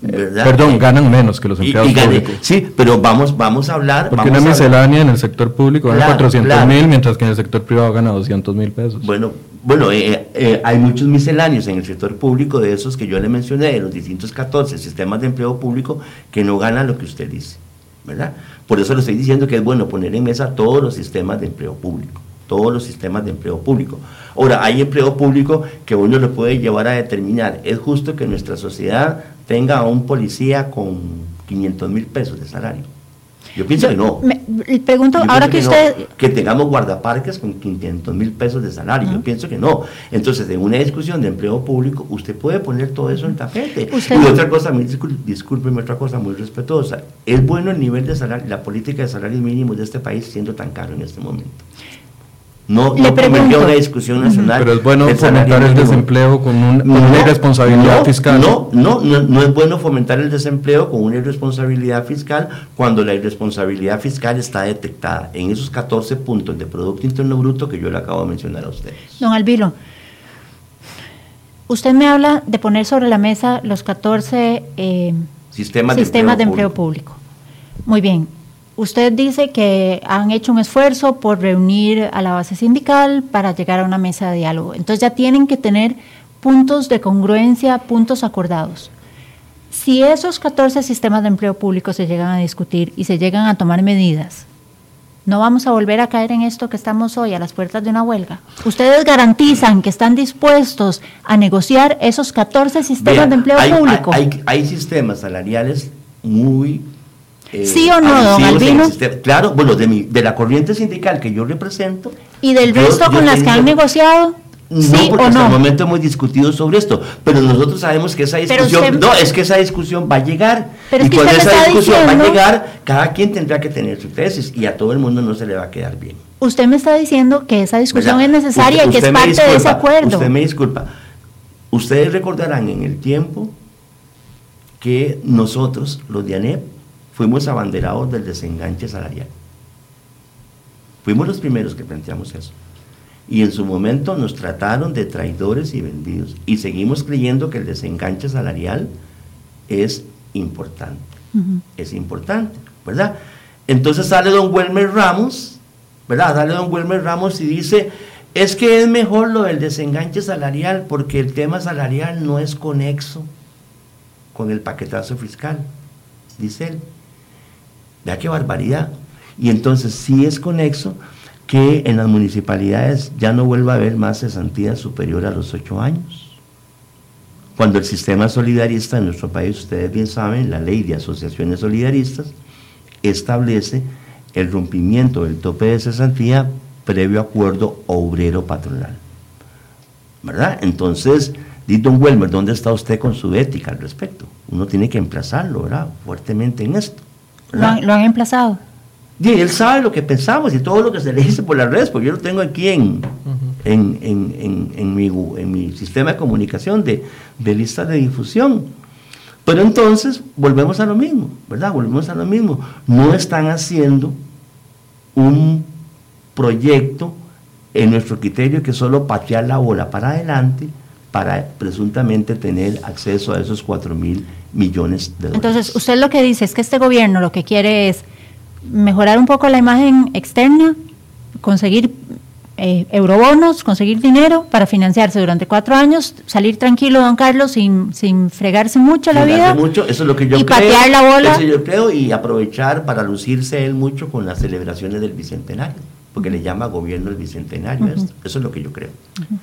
[SPEAKER 3] ¿verdad?
[SPEAKER 1] Perdón,
[SPEAKER 3] Eh,
[SPEAKER 1] ganan menos que los empleados
[SPEAKER 3] y gane-
[SPEAKER 1] públicos.
[SPEAKER 3] Sí, pero vamos, vamos a hablar.
[SPEAKER 1] Porque
[SPEAKER 3] vamos
[SPEAKER 1] una miscelánea en el sector público gana
[SPEAKER 3] Claro,
[SPEAKER 1] 400
[SPEAKER 3] claro.
[SPEAKER 1] mil, mientras que en el sector privado gana 200 mil pesos.
[SPEAKER 3] Bueno, bueno eh, eh, hay muchos misceláneos en el sector público de esos que yo le mencioné, de los distintos 14 sistemas de empleo público, que no ganan lo que usted dice, ¿verdad? Por eso le estoy diciendo que es bueno poner en mesa todos los sistemas de empleo público, todos los sistemas de empleo público. Ahora, hay empleo público que uno lo puede llevar a determinar, es justo que nuestra sociedad tenga a un policía con 500 mil pesos de salario. Yo pienso que no.
[SPEAKER 2] Me- pregunto,
[SPEAKER 3] Yo
[SPEAKER 2] ahora que
[SPEAKER 3] no,
[SPEAKER 2] usted...
[SPEAKER 3] que tengamos guardaparques con 500 mil pesos de salario. Yo pienso que no. Entonces, en una discusión de empleo público, usted puede poner todo eso en el tapete.
[SPEAKER 2] Usted-
[SPEAKER 3] Y otra cosa, discúlpeme, otra cosa muy respetuosa. Es bueno el nivel de salario, la política de salarios mínimos de este país siendo tan caro en este momento. No,
[SPEAKER 2] Le
[SPEAKER 3] no convirtió una discusión nacional.
[SPEAKER 1] Pero es bueno fomentar el
[SPEAKER 3] mínimo.
[SPEAKER 1] desempleo con, un- con una irresponsabilidad
[SPEAKER 3] no,
[SPEAKER 1] fiscal.
[SPEAKER 3] No, no, no, no es bueno fomentar el desempleo con una irresponsabilidad fiscal cuando la irresponsabilidad fiscal está detectada en esos 14 puntos de Producto Interno Bruto que yo le acabo de mencionar a ustedes.
[SPEAKER 2] Don Albino, usted me habla de poner sobre la mesa los 14 eh,
[SPEAKER 3] Sistemas,
[SPEAKER 2] sistemas de
[SPEAKER 3] de
[SPEAKER 2] empleo público. Muy bien. Usted dice que han hecho un esfuerzo por reunir a la base sindical para llegar a una mesa de diálogo. Entonces ya tienen que tener puntos de congruencia, puntos acordados. Si esos 14 sistemas de empleo público se llegan a discutir y se llegan a tomar medidas, no vamos a volver a caer en esto que estamos hoy a las puertas de una huelga. Ustedes garantizan que están dispuestos a negociar esos 14 sistemas
[SPEAKER 3] Vean,
[SPEAKER 2] de empleo
[SPEAKER 3] hay,
[SPEAKER 2] público.
[SPEAKER 3] Hay, hay- hay sistemas salariales muy... eh,
[SPEAKER 2] ¿Sí o no, don
[SPEAKER 3] en el
[SPEAKER 2] Albino?
[SPEAKER 3] Claro, bueno, de, mi- de la corriente sindical que yo represento...
[SPEAKER 2] ¿Y del resto
[SPEAKER 3] yo
[SPEAKER 2] con las que han negociado?
[SPEAKER 3] No,
[SPEAKER 2] ¿Sí
[SPEAKER 3] porque
[SPEAKER 2] o
[SPEAKER 3] hasta el momento hemos discutido sobre esto, pero nosotros sabemos que esa discusión,
[SPEAKER 2] usted-
[SPEAKER 3] no, es que esa discusión va a llegar.
[SPEAKER 2] Pero
[SPEAKER 3] y cuando esa discusión va a llegar, cada quien tendrá que tener su tesis y a todo el mundo no se le va a quedar bien.
[SPEAKER 2] Usted me está diciendo que esa discusión
[SPEAKER 3] ¿verdad?
[SPEAKER 2] es necesaria
[SPEAKER 3] Usted-
[SPEAKER 2] y que es parte de ese acuerdo.
[SPEAKER 3] Usted me disculpa. Ustedes recordarán en el tiempo que nosotros, los de ANEP, fuimos abanderados del desenganche salarial. Fuimos los primeros que planteamos eso. Y en su momento nos trataron de traidores y vendidos. Y seguimos creyendo que el desenganche salarial es importante. Es importante, ¿verdad? Entonces sale don Wilmer Ramos, ¿verdad? Sale don Wilmer Ramos y dice, es que es mejor lo del desenganche salarial porque el tema salarial no es conexo con el paquetazo fiscal, dice él. Vea qué barbaridad. Y entonces sí es conexo, que en las municipalidades ya no vuelva a haber más cesantía superior a los ocho años. Cuando el sistema solidarista en nuestro país, ustedes bien saben, la ley de asociaciones solidaristas establece el rompimiento del tope de cesantía previo acuerdo obrero patronal. ¿Verdad? Entonces, don Welmer, ¿dónde está usted con su ética al respecto? Uno tiene que emplazarlo, ¿verdad? Fuertemente en esto.
[SPEAKER 2] ¿Lo han, ¿Lo han, emplazado?
[SPEAKER 3] Y él sabe lo que pensamos y todo lo que se le dice por las redes, porque yo lo tengo aquí en, en, en, en, mi, en mi sistema de comunicación de, de listas de difusión. Pero entonces volvemos a lo mismo, ¿verdad? Volvemos a lo mismo. No están haciendo un proyecto en nuestro criterio que solo patear la bola para adelante para presuntamente tener acceso a esos 4 mil millones de dólares.
[SPEAKER 2] Entonces, usted lo que dice es que este gobierno lo que quiere es mejorar un poco la imagen externa, conseguir eh, eurobonos, conseguir dinero para financiarse durante cuatro años, salir tranquilo, don Carlos, sin, sin fregarse mucho la vida.
[SPEAKER 3] Mucho, eso es lo que yo
[SPEAKER 2] y
[SPEAKER 3] creo.
[SPEAKER 2] patear la bola.
[SPEAKER 3] Eso yo creo y aprovechar para lucirse él mucho con las celebraciones del bicentenario, porque le llama gobierno el bicentenario. esto. Eso es lo que yo creo.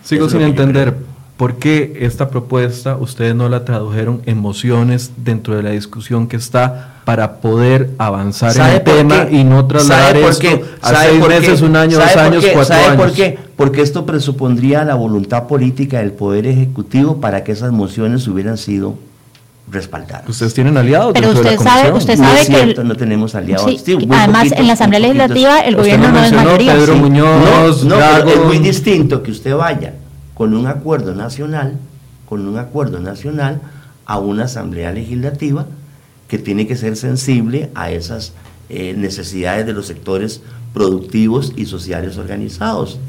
[SPEAKER 1] Sigo
[SPEAKER 3] Eso
[SPEAKER 1] sin entender. ¿Por qué esta propuesta ustedes no la tradujeron en mociones dentro de la discusión que está para poder avanzar en
[SPEAKER 3] ¿Sabe
[SPEAKER 1] el tema
[SPEAKER 3] qué?
[SPEAKER 1] y no trasladar
[SPEAKER 3] ¿Sabe por
[SPEAKER 1] esto
[SPEAKER 3] qué?
[SPEAKER 1] a
[SPEAKER 3] ¿Sabe
[SPEAKER 1] seis
[SPEAKER 3] por qué?
[SPEAKER 1] meses, un año,
[SPEAKER 3] ¿Sabe
[SPEAKER 1] dos
[SPEAKER 3] por
[SPEAKER 1] años,
[SPEAKER 3] qué?
[SPEAKER 1] cuatro
[SPEAKER 3] ¿Sabe
[SPEAKER 1] años?
[SPEAKER 3] por qué? Porque esto presupondría la voluntad política del Poder Ejecutivo para que esas mociones hubieran sido respaldadas.
[SPEAKER 1] Ustedes tienen aliados
[SPEAKER 2] Pero
[SPEAKER 1] dentro de la
[SPEAKER 2] usted sabe-
[SPEAKER 1] comisión.
[SPEAKER 2] usted
[SPEAKER 3] no
[SPEAKER 2] sabe
[SPEAKER 3] es
[SPEAKER 2] que el-
[SPEAKER 3] no tenemos aliados.
[SPEAKER 2] Sí,
[SPEAKER 3] Sí, muy
[SPEAKER 2] además, en la Asamblea. Legislativa el
[SPEAKER 1] Usted
[SPEAKER 2] gobierno no es mayoría.
[SPEAKER 1] Pedro
[SPEAKER 2] Sí.
[SPEAKER 1] Muñoz,
[SPEAKER 3] No, no, es muy distinto que usted vaya con un acuerdo nacional, con un acuerdo nacional a una asamblea legislativa que tiene que ser sensible a esas eh, necesidades de los sectores productivos y sociales organizados.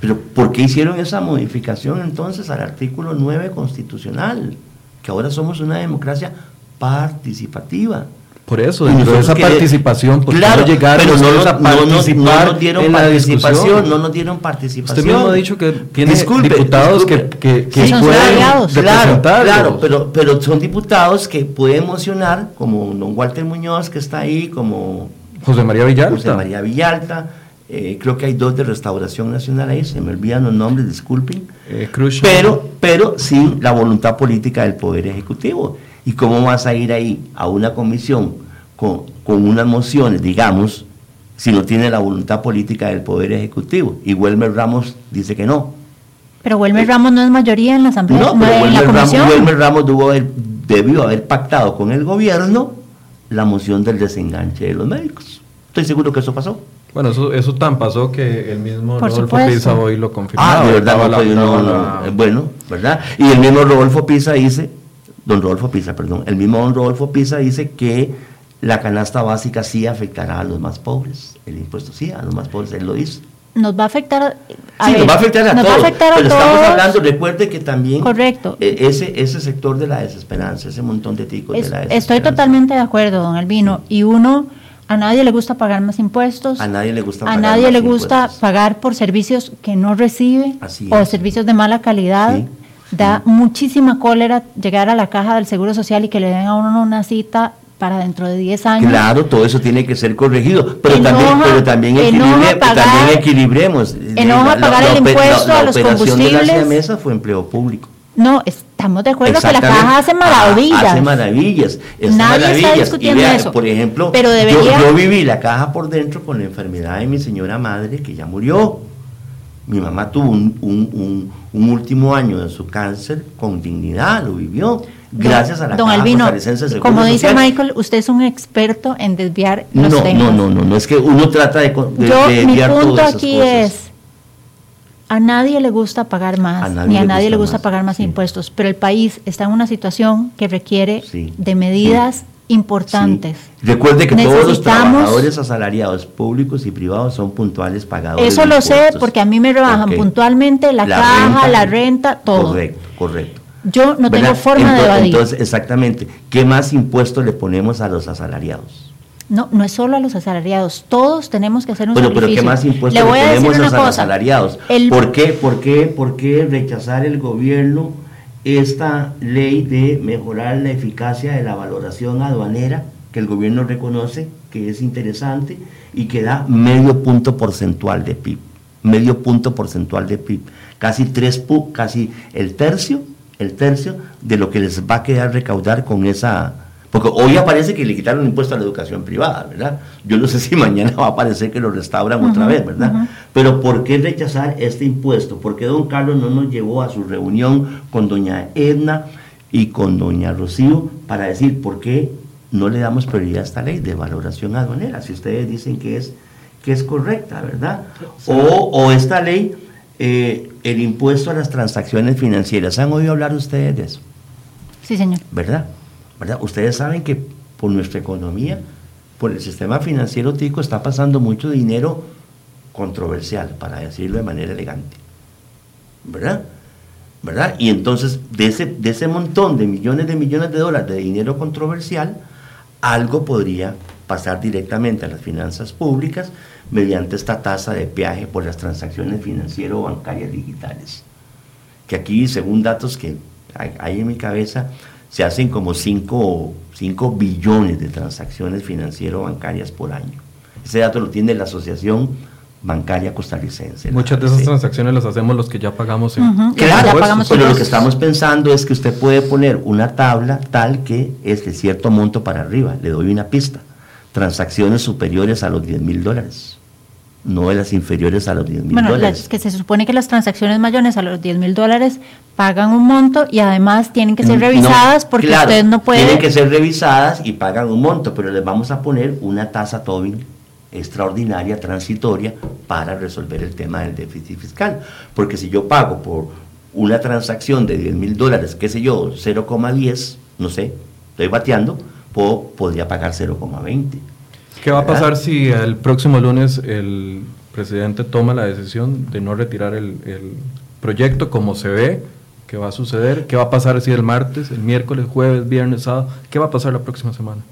[SPEAKER 3] Pero ¿por qué hicieron esa modificación entonces al artículo 9 constitucional? Que ahora somos una democracia participativa.
[SPEAKER 1] Por eso, dentro de esa
[SPEAKER 3] que-
[SPEAKER 1] participación, ¿por
[SPEAKER 3] claro,
[SPEAKER 1] no llegaron
[SPEAKER 3] pero no,
[SPEAKER 1] a
[SPEAKER 3] no, nos-
[SPEAKER 1] participar
[SPEAKER 3] no nos dieron
[SPEAKER 1] en la
[SPEAKER 3] participación,
[SPEAKER 1] discusión?
[SPEAKER 3] no nos dieron participación.
[SPEAKER 1] Usted mismo ha dicho que tiene
[SPEAKER 3] Disculpe,
[SPEAKER 1] diputados
[SPEAKER 3] disculpe.
[SPEAKER 1] que, que, que
[SPEAKER 2] Sí, son
[SPEAKER 1] pueden
[SPEAKER 2] aliados.
[SPEAKER 3] Claro, claro, pero, pero son diputados que pueden emocionar, como don Walter Muñoz que está ahí, como
[SPEAKER 1] José María Villalta.
[SPEAKER 3] José María Villalta, eh, creo que hay dos de Restauración Nacional ahí, se me olvidan los nombres, disculpen,
[SPEAKER 1] Eh,
[SPEAKER 3] pero, pero sin la voluntad política del Poder Ejecutivo. ¿Y cómo vas a ir ahí a una comisión con, con unas mociones, digamos, si no tiene la voluntad política del Poder Ejecutivo? Y Welmer Ramos dice que no.
[SPEAKER 2] Pero Wilmer Ramos no es mayoría en la Asamblea,
[SPEAKER 3] No,
[SPEAKER 2] no,
[SPEAKER 3] pero
[SPEAKER 2] en la
[SPEAKER 3] Wilmer Ramos,
[SPEAKER 2] comisión.
[SPEAKER 3] Wilmer Ramos debió haber, debió haber pactado con el gobierno la moción del desenganche de los médicos. Estoy seguro que eso pasó.
[SPEAKER 1] Bueno, eso, eso tan pasó que el mismo
[SPEAKER 2] Por
[SPEAKER 1] Rodolfo
[SPEAKER 2] supuesto.
[SPEAKER 1] Pisa hoy lo confirmó.
[SPEAKER 3] Ah, de verdad, no, pues, no, no, eh, bueno, ¿verdad? Y el mismo Rodolfo Pisa dice, don Rodolfo Pisa, perdón, el mismo don Rodolfo Pisa dice que la canasta básica sí afectará a los más pobres, el impuesto sí, a los más pobres, él lo dice.
[SPEAKER 2] Nos va a afectar a,
[SPEAKER 3] sí,
[SPEAKER 2] ver,
[SPEAKER 3] nos va a afectar a
[SPEAKER 2] nos
[SPEAKER 3] todos,
[SPEAKER 2] va a afectar a
[SPEAKER 3] pero estamos
[SPEAKER 2] todos.
[SPEAKER 3] hablando, recuerde que también
[SPEAKER 2] Correcto.
[SPEAKER 3] eh, ese, ese sector de la desesperanza, ese montón de ticos
[SPEAKER 2] Es-
[SPEAKER 3] de la desesperanza.
[SPEAKER 2] estoy totalmente de acuerdo, don Albino. Y uno, a nadie le gusta pagar más impuestos.
[SPEAKER 3] A nadie le gusta
[SPEAKER 2] A
[SPEAKER 3] pagar
[SPEAKER 2] nadie le gusta pagar por servicios que no recibe
[SPEAKER 3] Así
[SPEAKER 2] o
[SPEAKER 3] es.
[SPEAKER 2] servicios de mala calidad.
[SPEAKER 3] Sí,
[SPEAKER 2] Da muchísima cólera llegar a la caja del Seguro Social y que le den a uno una cita para dentro de 10 años.
[SPEAKER 3] Claro, todo eso tiene que ser corregido, pero
[SPEAKER 2] Enoja-
[SPEAKER 3] también, pero también, equilibre-
[SPEAKER 2] pagar-
[SPEAKER 3] también equilibremos.
[SPEAKER 2] enoja
[SPEAKER 3] La-
[SPEAKER 2] pagar
[SPEAKER 3] la
[SPEAKER 2] el
[SPEAKER 3] ope-
[SPEAKER 2] impuesto a los
[SPEAKER 3] de la
[SPEAKER 2] combustibles.
[SPEAKER 3] mesa fue empleo público.
[SPEAKER 2] No, estamos de acuerdo que la caja hace
[SPEAKER 3] Ah,
[SPEAKER 2] maravillas.
[SPEAKER 3] hace maravillas.
[SPEAKER 2] Nadie está discutiendo
[SPEAKER 3] y vea,
[SPEAKER 2] eso.
[SPEAKER 3] Por ejemplo,
[SPEAKER 2] Pero
[SPEAKER 3] yo-
[SPEAKER 2] debería-
[SPEAKER 3] yo, viví la caja por dentro con la enfermedad de mi señora madre que ya murió. Mi mamá tuvo un, un- un- un último año de su cáncer con dignidad, lo vivió. Gracias a la
[SPEAKER 2] Don
[SPEAKER 3] Caja
[SPEAKER 2] Albino,
[SPEAKER 3] de
[SPEAKER 2] como dice
[SPEAKER 3] Social.
[SPEAKER 2] Michael, usted es un experto en desviar los
[SPEAKER 3] No,
[SPEAKER 2] temas.
[SPEAKER 3] no, no, no, no, es que uno trata de, de,
[SPEAKER 2] Yo,
[SPEAKER 3] de
[SPEAKER 2] mi
[SPEAKER 3] desviar
[SPEAKER 2] punto
[SPEAKER 3] todas esas
[SPEAKER 2] aquí
[SPEAKER 3] cosas.
[SPEAKER 2] es, a nadie le gusta pagar más,
[SPEAKER 3] A
[SPEAKER 2] ni a
[SPEAKER 3] le
[SPEAKER 2] nadie
[SPEAKER 3] gusta
[SPEAKER 2] le gusta
[SPEAKER 3] más,
[SPEAKER 2] pagar más
[SPEAKER 3] sí.
[SPEAKER 2] impuestos, pero el país está en una situación que requiere
[SPEAKER 3] Sí,
[SPEAKER 2] de medidas importantes.
[SPEAKER 3] Sí. Recuerde que todos los trabajadores asalariados públicos y privados son puntuales pagadores.
[SPEAKER 2] Eso lo sé porque a mí me rebajan
[SPEAKER 3] Ok.
[SPEAKER 2] puntualmente la,
[SPEAKER 3] La
[SPEAKER 2] caja,
[SPEAKER 3] renta.
[SPEAKER 2] la renta, todo.
[SPEAKER 3] Correcto, correcto.
[SPEAKER 2] Yo no tengo forma de evadir.
[SPEAKER 3] Entonces, exactamente, ¿qué más impuestos le ponemos a los asalariados?
[SPEAKER 2] no, no es solo a los asalariados, todos tenemos que hacer un
[SPEAKER 3] Bueno, pero
[SPEAKER 2] sacrificio.
[SPEAKER 3] ¿qué más impuestos
[SPEAKER 2] le
[SPEAKER 3] le,
[SPEAKER 2] voy a decir
[SPEAKER 3] ponemos
[SPEAKER 2] una
[SPEAKER 3] a los asalariados?
[SPEAKER 2] El-
[SPEAKER 3] ¿Por, qué, por, qué, ¿Por qué rechazar el gobierno esta ley de mejorar la eficacia de la valoración aduanera que el gobierno reconoce que es interesante y que da medio punto porcentual de PIB, medio punto porcentual de PIB, casi tres casi el tercio, el tercio de lo que les va a quedar recaudar con esa porque hoy aparece que le quitaron el impuesto a la educación privada, ¿verdad? Yo no sé si [laughs] mañana va a aparecer que lo restauran otra vez, ¿verdad? Pero ¿por qué rechazar este impuesto? ¿Por qué don Carlos no nos llevó a su reunión con doña Edna y con doña Rocío para decir por qué no le damos prioridad a esta ley de valoración aduanera? Si ustedes dicen que es, que es correcta, ¿verdad? O, esta ley, eh, el impuesto a las transacciones financieras. ¿Han oído hablar ustedes de eso?
[SPEAKER 2] Sí, señor.
[SPEAKER 3] ¿Verdad? Ustedes saben que por nuestra economía, por el sistema financiero tico, está pasando mucho dinero controversial, para decirlo de manera elegante. ¿Verdad? ¿Verdad? Y entonces, de ese, de ese montón de millones de millones de dólares de dinero controversial, algo podría pasar directamente a las finanzas públicas mediante esta tasa de peaje por las transacciones financiero-bancarias digitales. Que aquí, según datos que hay en mi cabeza, se hacen como 5 billones de transacciones financiero-bancarias por año. Ese dato lo tiene la Asociación Bancaria Costarricense.
[SPEAKER 1] Muchas de esas transacciones las hacemos los que ya pagamos
[SPEAKER 3] en... Claro, pero lo que estamos pensando es que usted puede poner una tabla tal que es de cierto monto para arriba. Le doy una pista. Transacciones superiores a los 10 mil dólares no de las inferiores a los 10 mil bueno, dólares.
[SPEAKER 2] que se supone que las transacciones mayores a los 10 mil dólares pagan un monto y además tienen que ser revisadas porque usted no puede...
[SPEAKER 3] Tienen que ser revisadas y pagan un monto, pero les vamos a poner una tasa Tobin extraordinaria, transitoria, para resolver el tema del déficit fiscal. Porque si yo pago por una transacción de 10 mil dólares, qué sé yo, 0,10, no sé, estoy bateando, puedo, podría pagar 0,20
[SPEAKER 1] ¿Qué va a pasar si el próximo lunes el presidente toma la decisión de no retirar el, proyecto como se ve que va a suceder? ¿Qué va a pasar si el martes, el miércoles, jueves, viernes, sábado? ¿Qué va a pasar la próxima semana?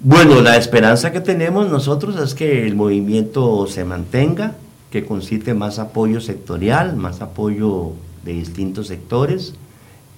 [SPEAKER 3] Bueno, la esperanza que tenemos nosotros es que el movimiento se mantenga, que concite más apoyo sectorial, más apoyo de distintos sectores.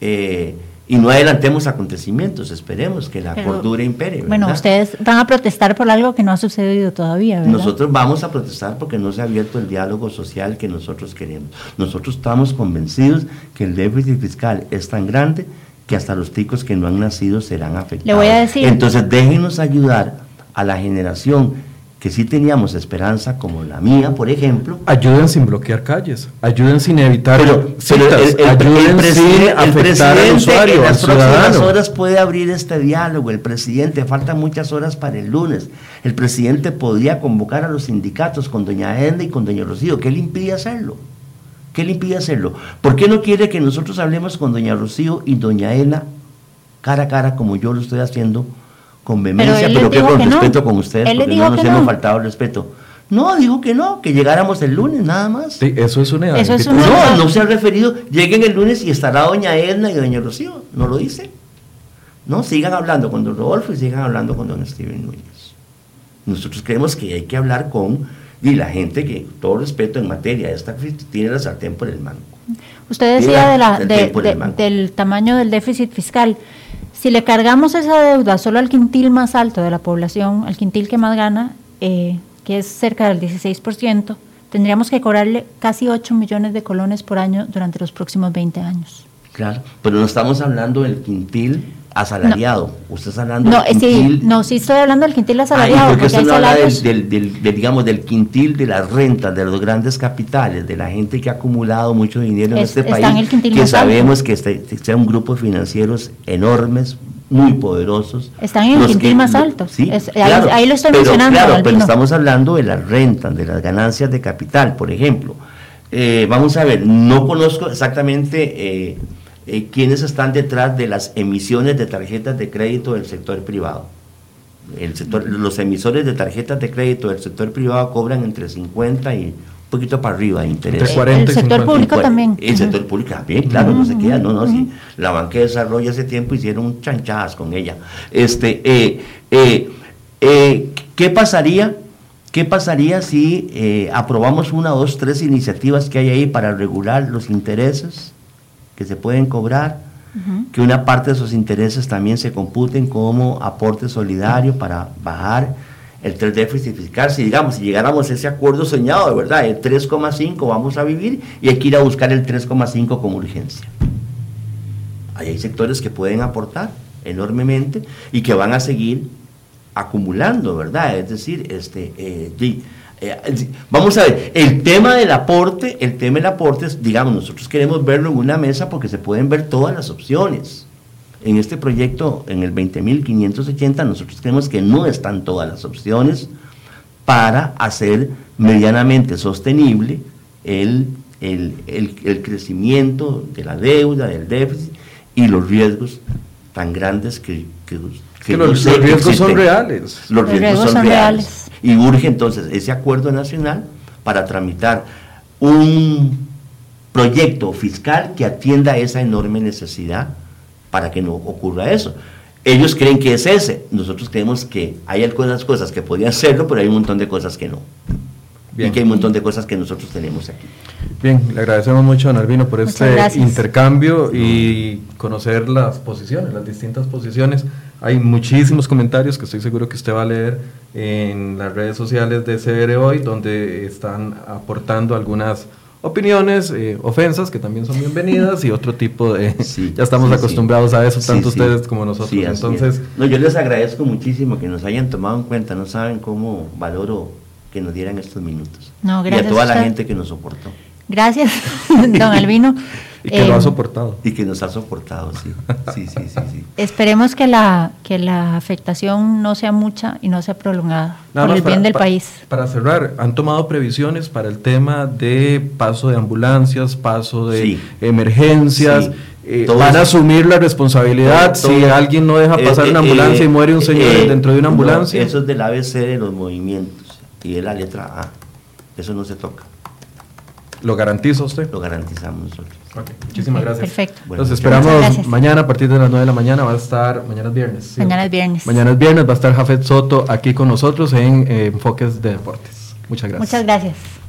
[SPEAKER 3] Eh, y no adelantemos acontecimientos, esperemos que la cordura impere.
[SPEAKER 2] Bueno, ustedes van a protestar por algo que no ha sucedido todavía, ¿verdad?
[SPEAKER 3] Nosotros vamos a protestar porque no se ha abierto el diálogo social que nosotros queremos. Nosotros estamos convencidos que el déficit fiscal es tan grande que hasta los ticos que no han nacido serán afectados.
[SPEAKER 2] Le voy a decir.
[SPEAKER 3] Entonces déjenos ayudar a la generación que sí teníamos esperanza, como la mía, por ejemplo.
[SPEAKER 1] Ayuden sin bloquear calles, ayuden sin evitar
[SPEAKER 3] pero, citas, el, ayuden sin afectar al usuario, en las próximas horas puede abrir este diálogo. El presidente, faltan muchas horas para el lunes. El presidente podría convocar a los sindicatos con doña Edna y con doña Rocío. ¿Qué le impide hacerlo? ¿Qué le impide hacerlo? ¿Por qué no quiere que nosotros hablemos con doña Rocío y doña Edna cara a cara como yo lo estoy haciendo? Con vehemencia, pero, que con respeto con ustedes, porque no nos hemos faltado el respeto. No, dijo que no, que llegáramos el lunes nada más.
[SPEAKER 1] Sí, eso es una
[SPEAKER 3] eso es No, no se ha referido. Lleguen el lunes y estará doña Edna y doña Rocío. No lo dice. No, sigan hablando con don Rodolfo y sigan hablando con don Steven Núñez. Nosotros creemos que hay que hablar con y la gente que, todo respeto en materia esta tiene la sartén por el mango.
[SPEAKER 2] Usted decía de la, del tamaño del déficit fiscal. Si le cargamos esa deuda solo al quintil más alto de la población, al quintil que más gana, eh, que es cerca del 16%, tendríamos que cobrarle casi 8 millones de colones por año durante los próximos 20 años.
[SPEAKER 3] Claro, pero no estamos hablando del quintil asalariado. Usted está hablando
[SPEAKER 2] no, del quintil. Sí, no, sí estoy hablando del quintil asalariado.
[SPEAKER 3] porque, usted no habla del, del, digamos, del quintil de las rentas, de los grandes capitales, de la gente que ha acumulado mucho dinero en este país, que sabemos que este, este un grupo de financieros enormes, muy poderosos.
[SPEAKER 2] Están en el quintil más alto.
[SPEAKER 3] Sí, ahí, lo estoy mencionando. Claro, pero estamos hablando de las rentas, de las ganancias de capital, por ejemplo. Eh, vamos a ver, no conozco exactamente... Eh, eh, quiénes están detrás de las emisiones de tarjetas de crédito del sector privado. El sector, los emisores de tarjetas de crédito del sector privado cobran entre 50 y un poquito para arriba de interés.
[SPEAKER 2] el sector público también.
[SPEAKER 3] El sector público también, claro, no se queda, no, no, si la banca de desarrollo hace tiempo hicieron chanchadas con ella. Este, eh, eh, ¿Qué pasaría? ¿Qué pasaría si aprobamos una, dos, tres iniciativas que hay ahí para regular los intereses? Que se pueden cobrar, que una parte de esos intereses también se computen como aporte solidario para bajar el 3 déficit fiscal, si digamos, si llegáramos a ese acuerdo soñado, de verdad, el 3,5 vamos a vivir y hay que ir a buscar el 3,5 con urgencia. Ahí hay sectores que pueden aportar enormemente y que van a seguir acumulando, ¿verdad? Es decir, este, eh, eh, vamos a ver, el tema del aporte, el tema del aporte, digamos, nosotros queremos verlo en una mesa porque se pueden ver todas las opciones. En este proyecto, en el 20.580, nosotros creemos que no están todas las opciones para hacer medianamente sostenible el, el, crecimiento de la deuda, del déficit y los riesgos tan grandes que,
[SPEAKER 1] los, riesgos son reales.
[SPEAKER 3] Los, riesgos, son, reales. Y urge entonces ese acuerdo nacional para tramitar un proyecto fiscal que atienda esa enorme necesidad para que no ocurra eso. Ellos creen que es ese, nosotros creemos que hay algunas cosas que podrían serlo, pero hay un montón de cosas que no. Bien. Y que hay un montón de cosas que nosotros tenemos aquí.
[SPEAKER 1] Bien, le agradecemos mucho a Narvino por este intercambio y conocer las posiciones, las distintas posiciones. Hay muchísimos comentarios que estoy seguro que usted va a leer en las redes sociales de CR Hoy, donde están aportando algunas opiniones, eh, ofensas que también son bienvenidas y otro tipo de... [laughs] ya estamos acostumbrados a eso, tanto ustedes como nosotros. Entonces...
[SPEAKER 3] No, yo les agradezco muchísimo que nos hayan tomado en cuenta, no saben cómo valoro que nos dieran estos minutos.
[SPEAKER 2] No, gracias
[SPEAKER 3] y a toda la gente que nos soportó.
[SPEAKER 2] Gracias, [laughs] don Albino. [laughs]
[SPEAKER 1] Y que lo ha em, soportado.
[SPEAKER 3] Y que nos ha soportado, sí. Sí, sí, sí, [laughs]
[SPEAKER 2] Esperemos que la, que la afectación no sea mucha y no sea prolongada por el bien del país.
[SPEAKER 1] Para cerrar, ¿han tomado previsiones para el tema de paso de ambulancias, paso de emergencias? Eh, ¿Van a asumir la responsabilidad si alguien no deja pasar una ambulancia y muere un señor eh, dentro de una ambulancia?
[SPEAKER 3] eso es del ABC de los movimientos y es la letra A. Eso no se toca.
[SPEAKER 1] ¿Lo garantiza usted?
[SPEAKER 3] Lo garantizamos nosotros.
[SPEAKER 1] muchísimas gracias.
[SPEAKER 2] Perfecto.
[SPEAKER 1] Entonces esperamos mañana a partir de las 9 de la mañana va a estar, mañana es viernes.
[SPEAKER 2] Mañana es viernes.
[SPEAKER 1] Mañana es viernes, va a estar Jafet Soto aquí con nosotros en eh, Enfoques de Deportes. Muchas gracias.
[SPEAKER 2] Muchas gracias.